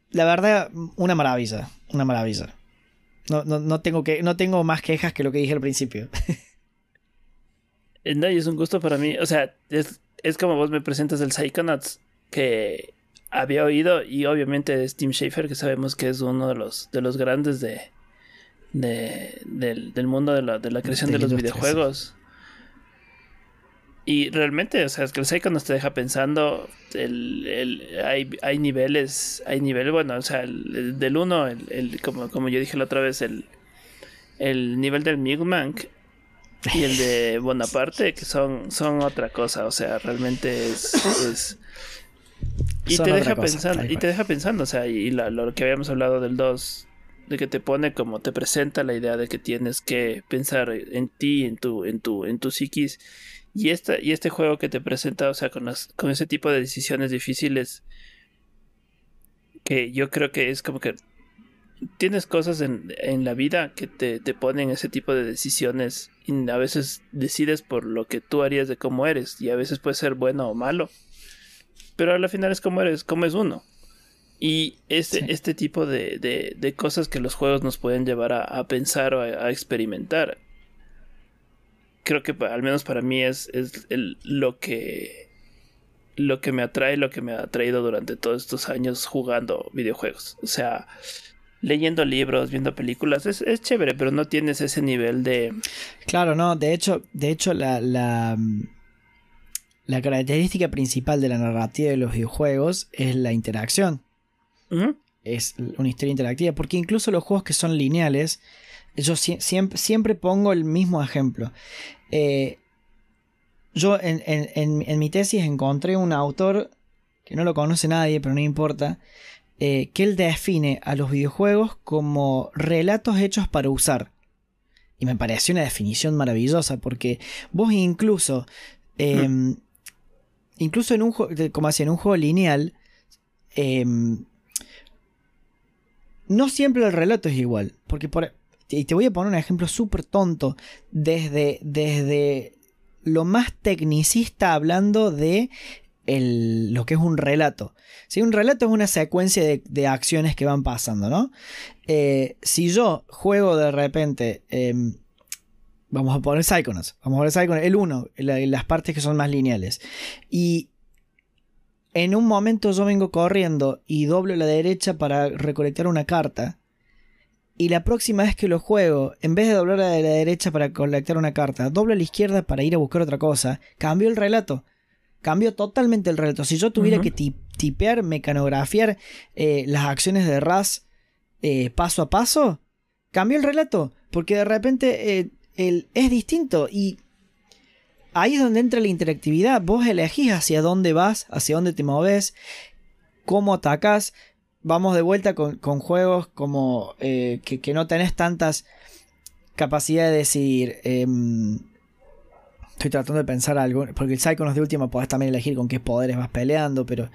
La verdad, una maravilla, una maravilla. No, tengo que, no tengo más quejas que lo que dije al principio. No, y es un gusto para mí. O sea, es, es como vos me presentas el Psychonauts que había oído y obviamente es Tim Schafer que sabemos que es uno de los, de los grandes de, del, mundo de la, de la creación de, los videojuegos. Y realmente, o sea, es que el Psychonauts te deja pensando, hay, hay niveles, hay niveles, bueno, o sea, del 1, el, como, como yo dije la otra vez, el, el nivel del Mugmank y el de Bonaparte, que son, son otra cosa, o sea, realmente es... Y te deja pensando, y te deja pensando, o sea, y lo que habíamos hablado del 2, de que te pone como te presenta la idea de que tienes que pensar en ti, en tu, en tu, en tu psiquis. Y esta, y este juego que te presenta, o sea, con las, con ese tipo de decisiones difíciles, que yo creo que es como que tienes cosas en, en la vida que te, te, ponen ese tipo de decisiones y a veces decides por lo que tú harías de cómo eres y a veces puede ser bueno o malo. Pero al final es como eres, como es uno. Y este, este tipo de, de, cosas que los juegos nos pueden llevar a, pensar o a, experimentar. Creo que al menos para mí es, es lo que lo que me atrae, lo que me ha atraído durante todos estos años jugando videojuegos. O sea, leyendo libros, viendo películas, es, es chévere, pero no tienes ese nivel de... Claro, no, de hecho, de hecho la, la, la característica principal de la narrativa de los videojuegos es la interacción. Es una historia interactiva, porque incluso los juegos que son lineales, yo siempre, siempre pongo el mismo ejemplo. Eh, yo en, en, mi tesis encontré un autor que no lo conoce nadie, pero no importa, eh, que él define a los videojuegos como relatos hechos para usar. Y me pareció una definición maravillosa, porque vos incluso, em, incluso en un juego, como en un juego lineal, em, no siempre el relato es igual. Porque por, y te voy a poner un ejemplo súper tonto. Desde, desde lo más tecnicista hablando de lo que es un relato. Si un relato es una secuencia de, acciones que van pasando, ¿no? Eh, si yo juego de repente, em, vamos a poner Psychonauts, vamos a poner Psychonauts, el 1, las partes que son más lineales, y en un momento yo vengo corriendo y doblo la derecha para recolectar una carta, y la próxima vez que lo juego, en vez de doblar a la derecha para colectar una carta, doblo a la izquierda para ir a buscar otra cosa, cambio el relato. Cambio totalmente el relato. Si yo tuviera que tipear, mecanografiar eh, las acciones de Raz eh, paso a paso, cambio el relato. Porque de repente eh, es distinto. Y ahí es donde entra la interactividad. Vos elegís hacia dónde vas, hacia dónde te moves, cómo atacas vamos de vuelta con, juegos como eh, que, no tenés tantas capacidades de decidir. Em, estoy tratando de pensar algo, porque el Psychonauts de última podés también elegir con qué poderes vas peleando, pero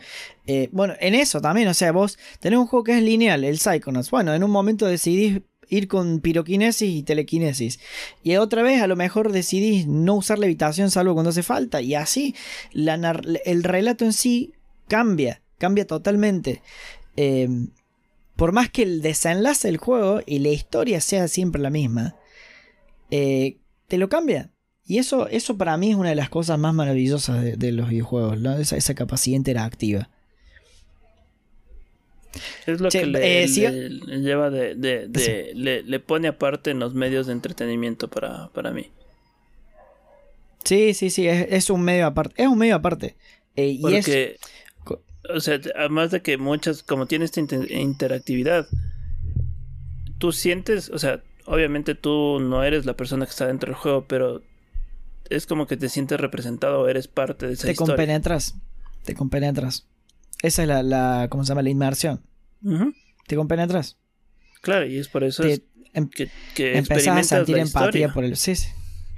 eh, bueno, en eso también, o sea, vos tenés un juego que es lineal, el Psychonauts. Bueno, en un momento decidís ir con piroquinesis y telequinesis. Y otra vez a lo mejor decidís no usar la habitación salvo cuando hace falta. Y así el relato en sí cambia, cambia totalmente. Em, por más que el desenlace del juego y la historia sea siempre la misma, eh, te lo cambia. Y eso, eso para mí es una de las cosas más maravillosas de, los videojuegos, esa, capacidad interactiva. Es lo que le, eh, lleva de, le, pone aparte en los medios de entretenimiento para, mí. Sí, sí, sí, es, un medio aparte. Es un medio aparte. Eh, y es, o sea, además de que muchas, como tiene esta interactividad, tú sientes, o sea, obviamente tú no eres la persona que está dentro del juego, pero es como que te sientes representado, eres parte de esa te historia. Te compenetras, te compenetras. Esa es la, la ¿cómo se llama? La inmersión. Te compenetras. Claro, y es por eso em, que, que empezás a sentir empatía por el... Sí, sí.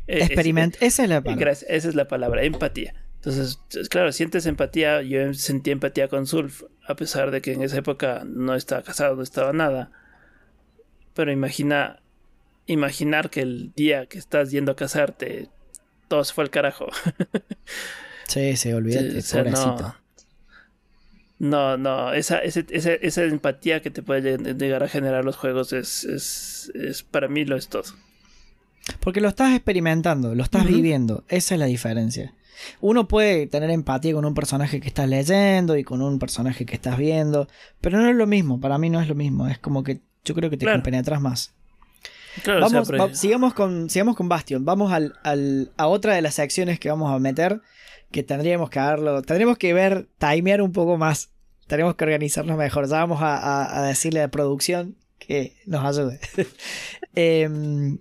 E, Experiment, esa es la palabra. esa es la palabra, empatía. Entonces, claro, sientes empatía. Yo sentí empatía con Zulf, a pesar de que en esa época no estaba casado, no estaba nada. Pero imagina, imaginar que el día que estás yendo a casarte, todo se fue al carajo. sí, sí, olvídate, no, no, no, esa, esa, empatía que te puede llegar a generar los juegos es, es, para mí lo es todo. Porque lo estás experimentando, lo estás viviendo, esa es la diferencia. Uno puede tener empatía con un personaje que estás leyendo y con un personaje que estás viendo, pero no es lo mismo, para mí no es lo mismo, es como que yo creo que te compenetras más. vamos, sigamos, con, sigamos con Bastion, vamos al, a otra de las secciones que vamos a meter, que tendríamos que darlo, tendríamos que ver, timear un poco más, tenemos que organizarnos mejor, ya vamos a, decirle a la producción que nos ayude. Em,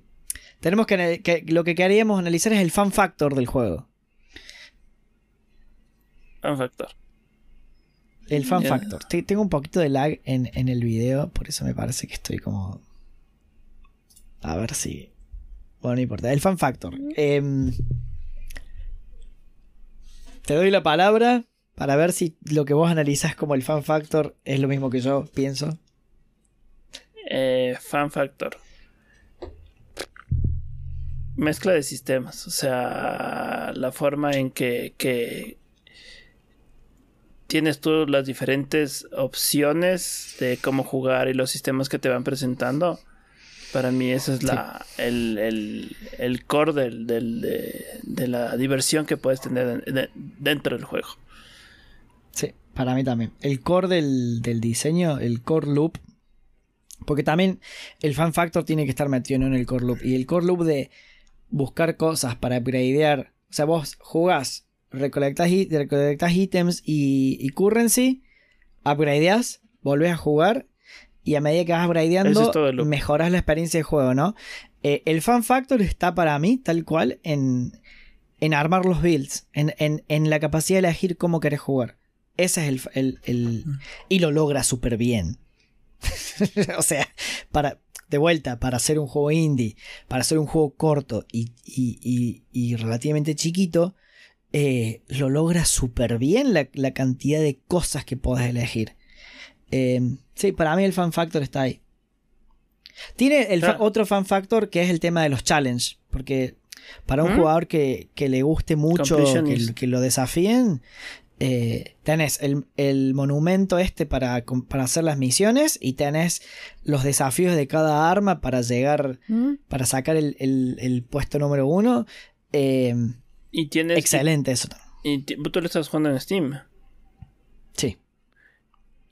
tenemos que, que, lo que queríamos analizar es el fan factor del juego. Fan factor. El fan factor. Tengo un poquito de lag en, el video, por eso me parece que estoy como. A ver si. Bueno, no importa. El fan factor. Te doy la palabra para ver si lo que vos analizás como el fan factor es lo mismo que yo pienso. Eh, fan factor. Mezcla de sistemas. O sea, la forma en que, que tienes tú las diferentes opciones de cómo jugar y los sistemas que te van presentando. Para mí ese es la, el, el, core del, de, la diversión que puedes tener dentro del juego. Sí, para mí también. El core del, del diseño, el core loop, porque también el fan factor tiene que estar metido en el core loop. Y el core loop de buscar cosas para upgradear. O sea, vos jugás, recolectas, ítems y, currency, upgradeas, volvés a jugar. Y a medida que vas upgradeando, mejoras la experiencia de juego, ¿no? Eh, el fan factor está para mí, tal cual, en, en armar los builds, en, en, la capacidad de elegir cómo querés jugar. Ese es el. el, mm. y lo logra súper bien. o sea, para, de vuelta, para hacer un juego indie, para hacer un juego corto y, relativamente chiquito, eh, lo logra súper bien la, cantidad de cosas que puedes elegir. Eh, sí, para mí el fan factor está ahí. Tiene el otro fan factor que es el tema de los challenges, porque para un jugador que, le guste mucho que, que, lo desafíen, eh, tenés el, monumento este para, para, hacer las misiones y tenés los desafíos de cada arma para llegar, mm. para sacar el, puesto número uno. Eh, y tienes, excelente eso. Y tú lo estás jugando en Steam.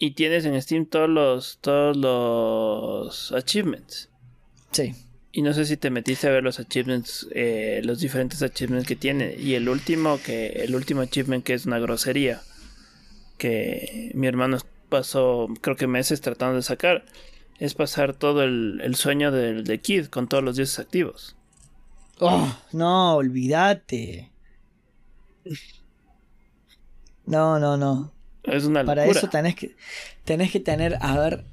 Y tienes en Steam todos los, todos los achievements. Sí. Y no sé si te metiste a ver los achievements, eh, los diferentes achievements que tiene. Y el último, que el último achievement que es una grosería. Que mi hermano pasó, creo que meses tratando de sacar. Es pasar todo el, sueño del de Kid con todos los dioses activos. Oh, no, olvídate. No, no, no. Es una Para eso tenés que, tenés que tener, a ver,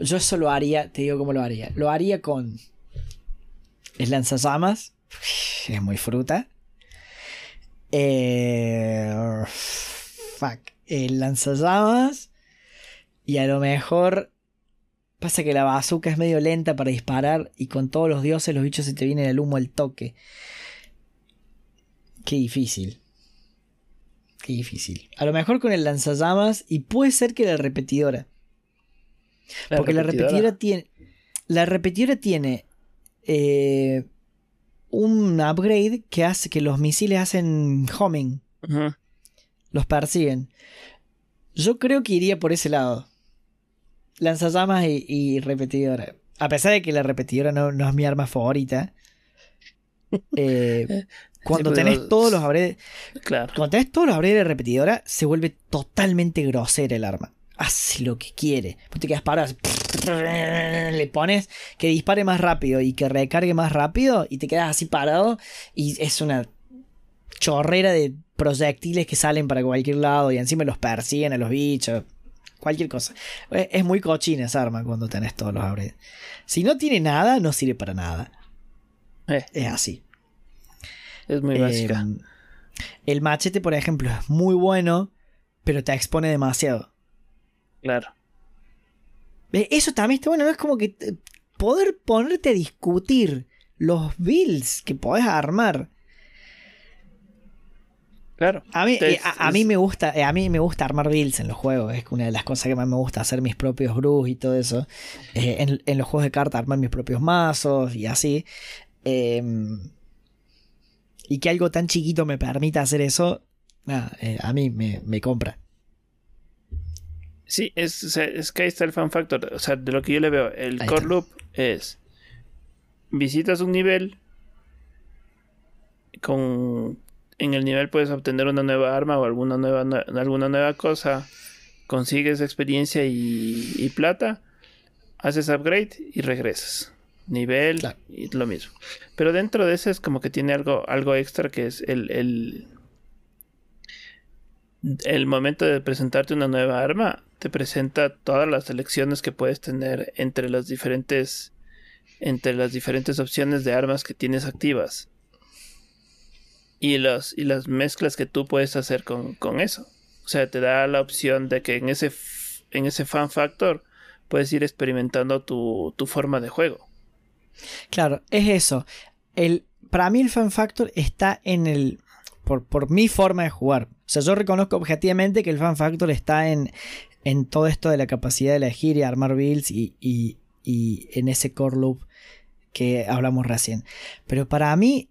yo eso lo haría, te digo cómo lo haría. Lo haría con es lanzallamas. Es muy fruta. Eh, fuck. El lanzallamas. Y a lo mejor. Pasa que la bazooka es medio lenta para disparar. Y con todos los dioses, los bichos se te vienen el humo al toque. Qué difícil. Qué difícil. A lo mejor con el lanzallamas. Y puede ser que la repetidora. Porque la repetidora tiene. La repetidora tiene eh, un upgrade que hace que los misiles hacen homing. Los persiguen. Yo creo que iría por ese lado. Lanzallamas y, y repetidora. A pesar de que la repetidora no, es mi arma favorita. Eh, cuando tenés todos los upgrades. Claro. Cuando tenés todos los upgrades de repetidora, se vuelve totalmente grosera el arma. Hace lo que quiere. Vos te quedas parado le pones que dispare más rápido y que recargue más rápido y te quedas así parado y es una chorrera de proyectiles que salen para cualquier lado y encima los persiguen a los bichos. Cualquier cosa. Es muy cochina esa arma cuando tenés todos los upgrades. Si no tiene nada, no sirve para nada. Eh. Es así. Es muy básica. Em, el machete, por ejemplo, es muy bueno, pero te expone demasiado. Claro. Eso también está bueno, ¿no? Es como que poder ponerte a discutir los builds que podés armar. Claro. A mí, eh, a, mí me gusta, eh, a mí me gusta armar builds en los juegos. Es una de las cosas que más me gusta hacer mis propios brews y todo eso. Eh, en, los juegos de cartas armar mis propios mazos y así. Em, y que algo tan chiquito me permita hacer eso, a mí me compra. Sí, es, es que ahí está el fan factor. O sea, de lo que yo le veo, el core loop es visitas un nivel con en el nivel puedes obtener una nueva arma o alguna nueva alguna nueva cosa consigues experiencia y, plata haces upgrade y regresas nivel y lo mismo. Pero dentro de ese es como que tiene algo algo extra que es el, el el momento de presentarte una nueva arma. Te presenta todas las selecciones que puedes tener entre las diferentes entre las diferentes opciones de armas que tienes activas. Y los y las mezclas que tú puedes hacer con, eso. O sea te da la opción de que en ese en ese fan factor puedes ir experimentando tu, tu forma de juego claro es eso el para mí el fan factor está en el por, por mi forma de jugar sea, yo reconozco objetivamente que el fan factor está en, en todo esto de la capacidad de elegir y armar builds y, y, y en ese core loop que hablamos recién. Pero para mí,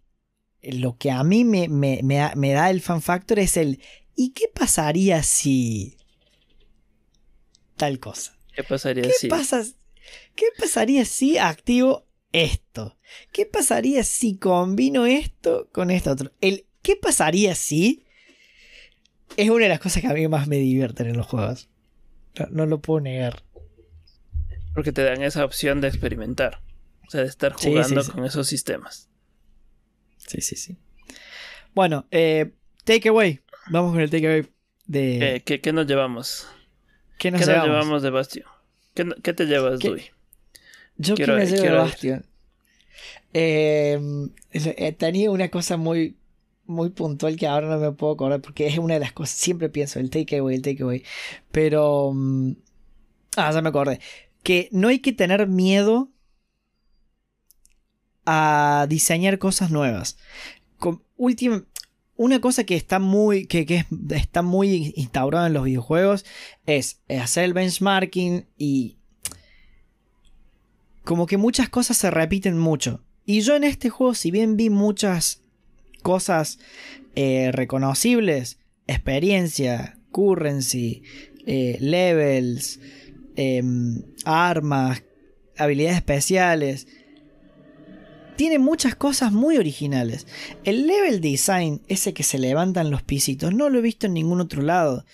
lo que a mí me, me, me, da el fan factor es el ¿y qué pasaría si tal cosa? ¿Qué pasaría ¿Qué si? ¿Qué pasaría si activo esto? ¿Qué pasaría si combino esto con esto otro? El ¿qué pasaría si? Es una de las cosas que a mí más me divierten en los juegos. No, lo puedo negar. Porque te dan esa opción de experimentar. O sea, de estar jugando con esos sistemas. Sí, sí, sí. Bueno, eh, takeaway. Vamos con el takeaway de. Eh, ¿qué, nos llevamos? ¿Qué nos, llevamos? de Bastion? ¿Qué, te llevas, Dui? Yo quiero, me llevo de Bastion. Em, eh, tenía una cosa muy, muy puntual que ahora no me puedo acordar porque es una de las cosas. Siempre pienso el takeaway, el takeaway. Pero. Mm, ah, ya me acordé. Que no hay que tener miedo a diseñar cosas nuevas. una cosa que está muy, que, está muy instaurada en los videojuegos es hacer el benchmarking y como que muchas cosas se repiten mucho. Y yo en este juego, si bien vi muchas cosas eh, reconocibles, experiencia, currency, eh, levels, em, armas, habilidades especiales, tiene muchas cosas muy originales. El level design, ese que se levantan los pisitos, no lo he visto en ningún otro lado.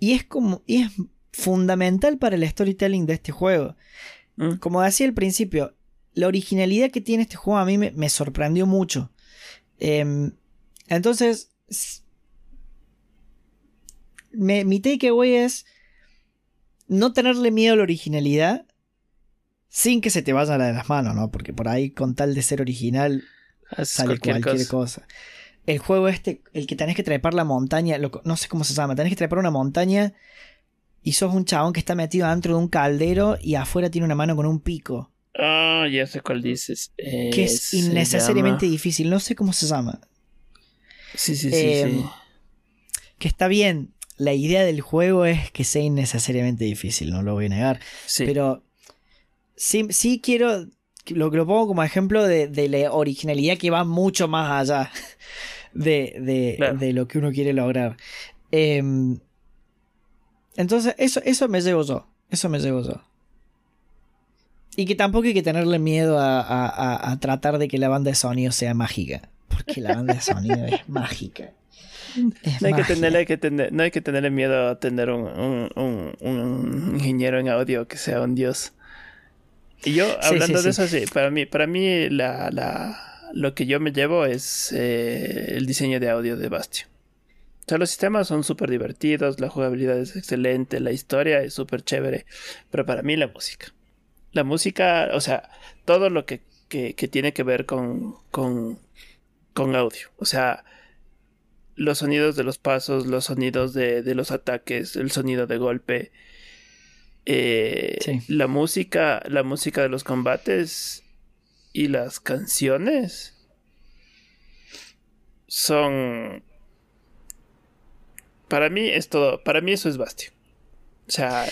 Y es como. Y es fundamental para el storytelling de este juego. Mm. Como decía al principio, la originalidad que tiene este juego a mí me, sorprendió mucho. Em, entonces. mi takeaway es. No tenerle miedo a la originalidad sin que se te vaya la de las manos, ¿no? Porque por ahí con tal de ser original sale cualquier, cosa. El juego este, el que tenés que trepar la montaña, no sé cómo se llama, tenés que trepar una montaña y sos un chabón que está metido dentro de un caldero y afuera tiene una mano con un pico. Ah, ya sé cuál dices. que es innecesariamente difícil, no sé cómo se llama. Sí, sí, sí, sí. Em, que está bien, la idea del juego es que sea innecesariamente difícil, no lo voy a negar. Sí. Pero sí, sí quiero, lo, lo pongo como ejemplo de, la originalidad que va mucho más allá de, de, lo que uno quiere lograr. Em, entonces, eso, eso me llevo yo. Eso me llevo yo. Y que tampoco hay que tenerle miedo a, tratar de que la banda de sonido sea mágica. Porque la banda de sonido es mágica. no, hay que tenerle, que tener, no hay que tenerle miedo a tener un, un, ingeniero en audio que sea un dios. Y yo, hablando de eso, sí, para mí, para mí la, la, lo que yo me llevo es eh, el diseño de audio de Bastion. O sea, los sistemas son súper divertidos, la jugabilidad es excelente, la historia es súper chévere, pero para mí la música. La música, o sea, todo lo que, que, tiene que ver con, con, con, audio. O sea, los sonidos de los pasos, los sonidos de, de los ataques, el sonido de golpe, eh, la música, la música de los combates y las canciones son para mí es todo, para mí eso es Bastion. O sea,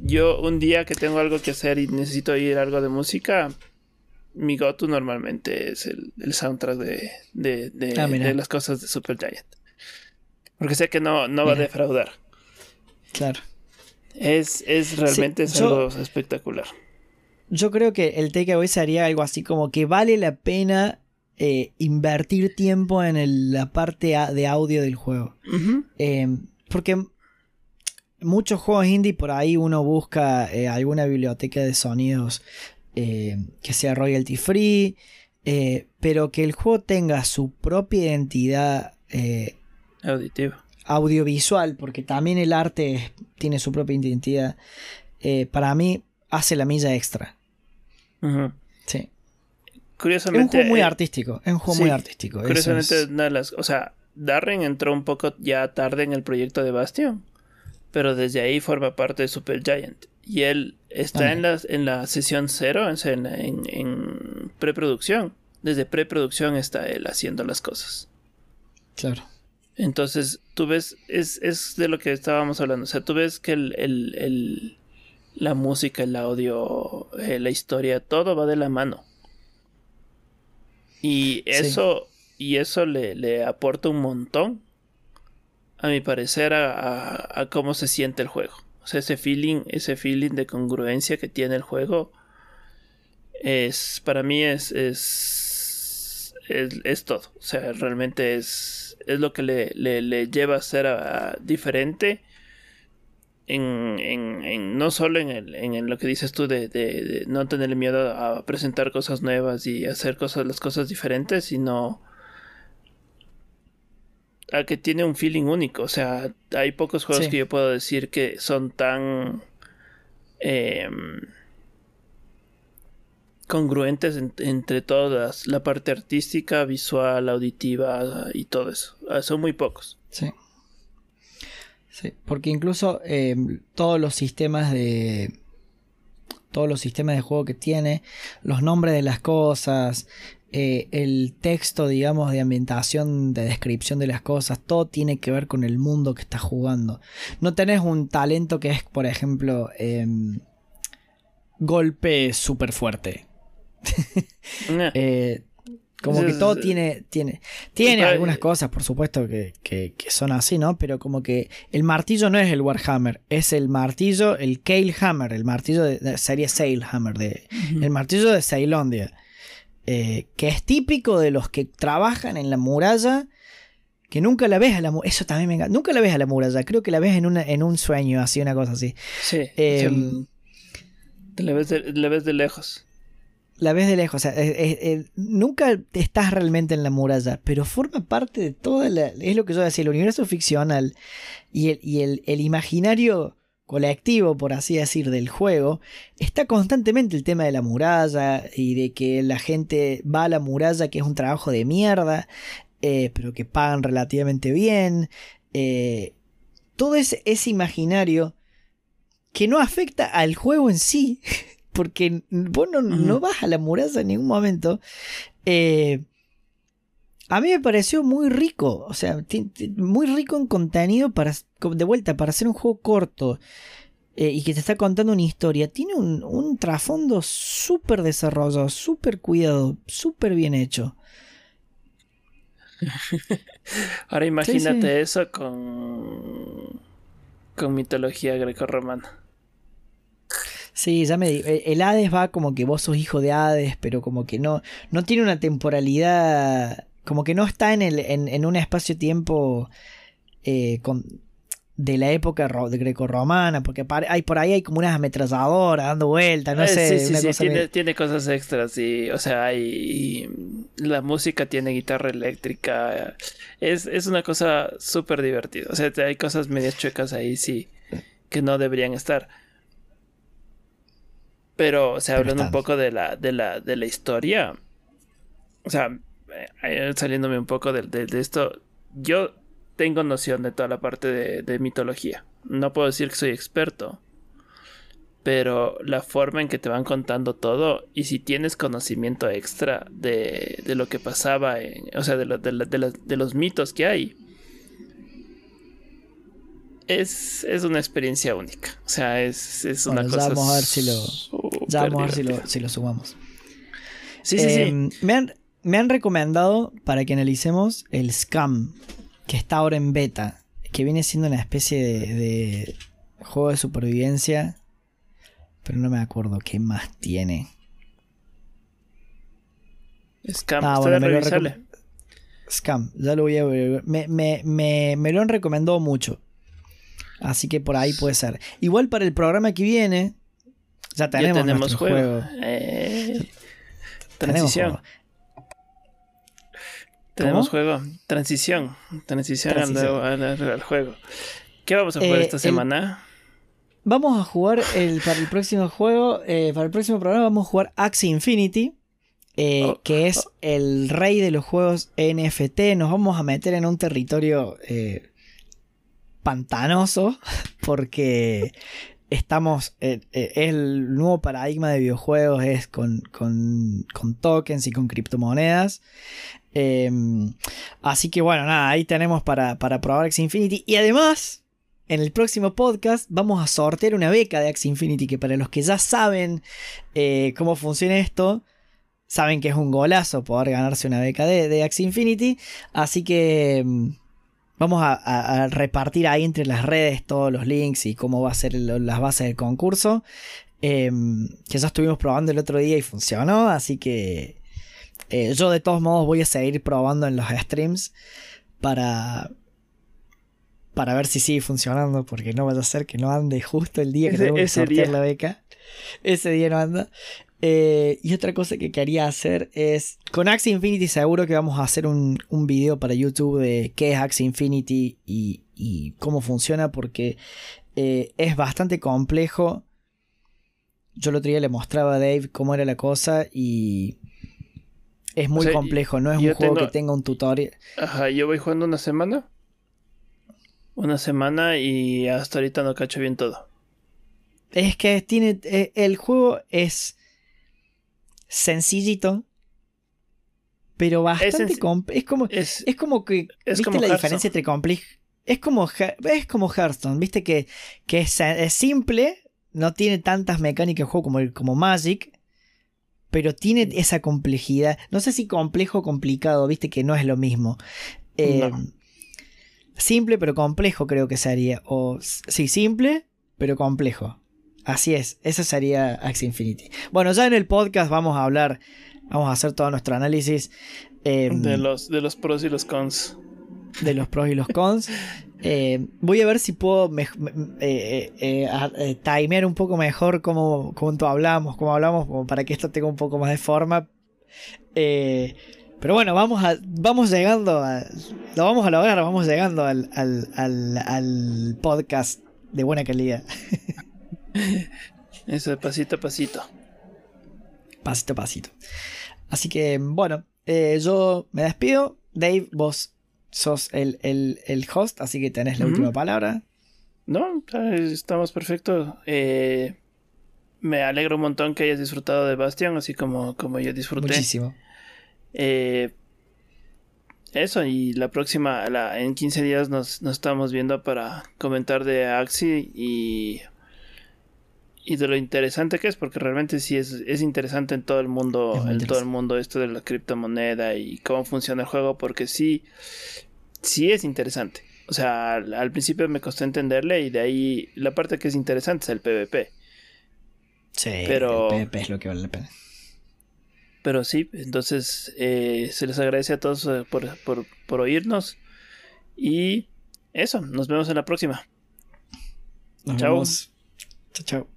yo un día que tengo algo que hacer y necesito oír algo de música, mi go-to normalmente es el, soundtrack de, de, ah, de, las cosas de Super Giant. Porque sé que no, no va a defraudar. Claro. Es, realmente algo espectacular. Yo creo que el takeaway sería algo así como que vale la pena eh, invertir tiempo en la parte de audio del juego. Em, porque muchos juegos indie por ahí uno busca eh, alguna biblioteca de sonidos eh, que sea royalty free, pero que el juego tenga su propia identidad auditiva audiovisual, porque también el arte tiene su propia identidad, eh, para mí hace la milla extra. Sí. Curiosamente. Es un juego muy eh, artístico. Es un juego muy artístico. Curiosamente, las, o sea, Darren entró un poco ya tarde en el proyecto de Bastion, pero desde ahí forma parte de Super Giant. Y él está en la, en la sesión cero, en, en, en preproducción. Desde preproducción está él haciendo las cosas. Claro. Entonces, tú ves, es, es de lo que estábamos hablando. O sea, tú ves que el, el, la música, el audio, eh, la historia, todo va de la mano. Y eso, y eso le, le, aporta un montón, a mi parecer, a, a, cómo se siente el juego. O sea, ese feeling, ese feeling de congruencia que tiene el juego es, para mí es, es, es, todo. O sea, realmente es, es lo que le, le, lleva a ser diferente en, en, no solo en, el, en lo que dices tú de, no tener miedo a presentar cosas nuevas y hacer cosas, las cosas diferentes, sino a que tiene un feeling único. O sea, hay pocos juegos que yo puedo decir que son tan em, congruentes entre todas, la parte artística, visual, auditiva y todo eso. Ah, son muy pocos. Sí. Sí, porque incluso em, todos los sistemas de. Todos los sistemas de juego que tiene, los nombres de las cosas, eh, el texto, digamos, de ambientación, de descripción de las cosas, todo tiene que ver con el mundo que estás jugando. No tenés un talento que es, por ejemplo, em, golpe súper fuerte. Eh, como que todo tiene, tiene, tiene algunas cosas, por supuesto, que, que, son así, ¿no? Pero como que el martillo no es el Warhammer, es el martillo, el Kale Hammer, el martillo de, serie Sailhammer, de, el martillo de Ceilondia, eh, que es típico de los que trabajan en la muralla, que nunca la ves a la muralla, eso también me encanta, nunca la ves a la muralla, creo que la ves en, una, en un sueño, así, una cosa así. Sí. Em, la, ves la ves de lejos la ves de lejos. O sea, nunca estás realmente en la muralla, pero forma parte de toda la. Es lo que yo decía, el universo ficcional y el, y el, imaginario colectivo, por así decir, del juego, está constantemente el tema de la muralla y de que la gente va a la muralla, que es un trabajo de mierda, eh, pero que pagan relativamente bien. Eh, todo ese imaginario que no afecta al juego en sí. porque vos no, vas a la muralla en ningún momento. Eh, a mí me pareció muy rico, o sea, muy rico en contenido para, de vuelta, para hacer un juego corto eh, y que te está contando una historia. Tiene un, trasfondo súper desarrollado, súper cuidado, súper bien hecho. Ahora imagínate eso con, con mitología greco-romana. Sí, ya me digo. El Hades va como que vos sos hijo de Hades, pero como que no, no tiene una temporalidad. Como que no está en, el, en, un espacio-tiempo eh, de la época de greco-romana, porque hay, por ahí hay como unas ametralladoras dando vueltas, no eh, sé. Sí, sí, sí, tiene, cosas extras, y, o sea, hay, la música tiene guitarra eléctrica, es, es una cosa súper divertida, o sea, hay cosas medias chuecas ahí, sí, que no deberían estar. Pero, o sea, hablando un poco de la, de la, de la historia. O sea, eh, saliéndome un poco de, esto. Yo tengo noción de toda la parte de, mitología. No puedo decir que soy experto. Pero la forma en que te van contando todo. Y si tienes conocimiento extra de, de lo que pasaba. o sea, de, de los mitos que hay es, es una experiencia única. O sea, es, es una cosa. Ya vamos a ver si lo, ya vamos a ver si lo, si lo sumamos. Sí, sí, sí. Em, me han, me han recomendado para que analicemos el Scam, que está ahora en beta, que viene siendo una especie de, juego de supervivencia, pero no me acuerdo qué más tiene. Scam, ah, bueno, me lo Scam, ya lo voy a ver. Me, me, me, me lo han recomendado mucho. Así que por ahí puede ser. Igual para el programa que viene, ya tenemos, juego. Eh, transición. Tenemos juego. Transición. Transición, Al, juego. ¿Qué vamos a jugar eh, esta semana? vamos a jugar el, para el próximo juego, eh, para el próximo programa vamos a jugar Axie Infinity. Oh, que es oh. el rey de los juegos NFT. Nos vamos a meter en un territorio pantanoso porque estamos, eh, eh, el nuevo paradigma de videojuegos es con, con, tokens y con criptomonedas. Em, así que bueno, nada, ahí tenemos para, para probar X Infinity. Y además, en el próximo podcast vamos a sortear una beca de Axie Infinity que para los que ya saben eh, cómo funciona esto, saben que es un golazo poder ganarse una beca de, de Infinity. Así que mm, vamos a, repartir ahí entre las redes todos los links y cómo va a ser las bases del concurso. Em, que ya estuvimos probando el otro día y funcionó. Así que eh, yo de todos modos voy a seguir probando en los streams para para ver si sigue funcionando, porque no vaya a ser que no ande justo el día que tengo que sortear la beca. Ese día no anda. Eh, y otra cosa que quería hacer es, con Axie Infinity seguro que vamos a hacer un, un video para YouTube de qué es Axie Infinity y, cómo funciona, porque eh, es bastante complejo. Yo el otro día le mostraba a Dave cómo era la cosa y es muy complejo, no es un juego que tenga un tutorial. Ajá, yo voy jugando una semana una semana y hasta ahorita no cacho bien todo. Es que tiene. Eh, el juego es sencillito. Pero bastante es, es como. Es, como que. Es ¿Viste la diferencia entre complejo? Es como, es como Hearthstone, viste que, que es, simple, no tiene tantas mecánicas de juego como, como Magic, pero tiene esa complejidad. No sé si complejo o complicado, viste que no es lo mismo. Eh, Simple pero complejo creo que sería. O sí, simple pero complejo. Así es, eso sería Axie Infinity. Bueno, ya en el podcast vamos a hablar, vamos a hacer todo nuestro análisis. Em, de, los, de los pros y los cons. De los pros y los cons. Eh, voy a ver si puedo eh, eh, timear un poco mejor cómo, cómo hablamos, cómo hablamos, como para que esto tenga un poco más de forma. Pero bueno, vamos, a, vamos llegando a. Lo vamos a lograr, vamos llegando al, al, podcast de buena calidad. Eso de pasito a pasito. Pasito a pasito. Así que, bueno, eh, yo me despido. Dave, vos sos el, host, así que tenés la última palabra. No, estamos perfectos. Eh, me alegro un montón que hayas disfrutado de Bastion, así como, como yo disfruté. Muchísimo. Eh, eso, y la próxima, en 15 días nos, estamos viendo para comentar de Axi y, y de lo interesante que es, porque realmente sí es, es interesante en todo el mundo, en todo el mundo esto de la criptomoneda y cómo funciona el juego, porque sí, sí es interesante. O sea, al, principio me costó entenderle y de ahí la parte que es interesante es el PvP. Sí, pero... el PvP es lo que vale la pena. Pero sí, entonces eh, se les agradece a todos eh, por, oírnos. Y eso, nos vemos en la próxima. Nos chao. Chao, chao.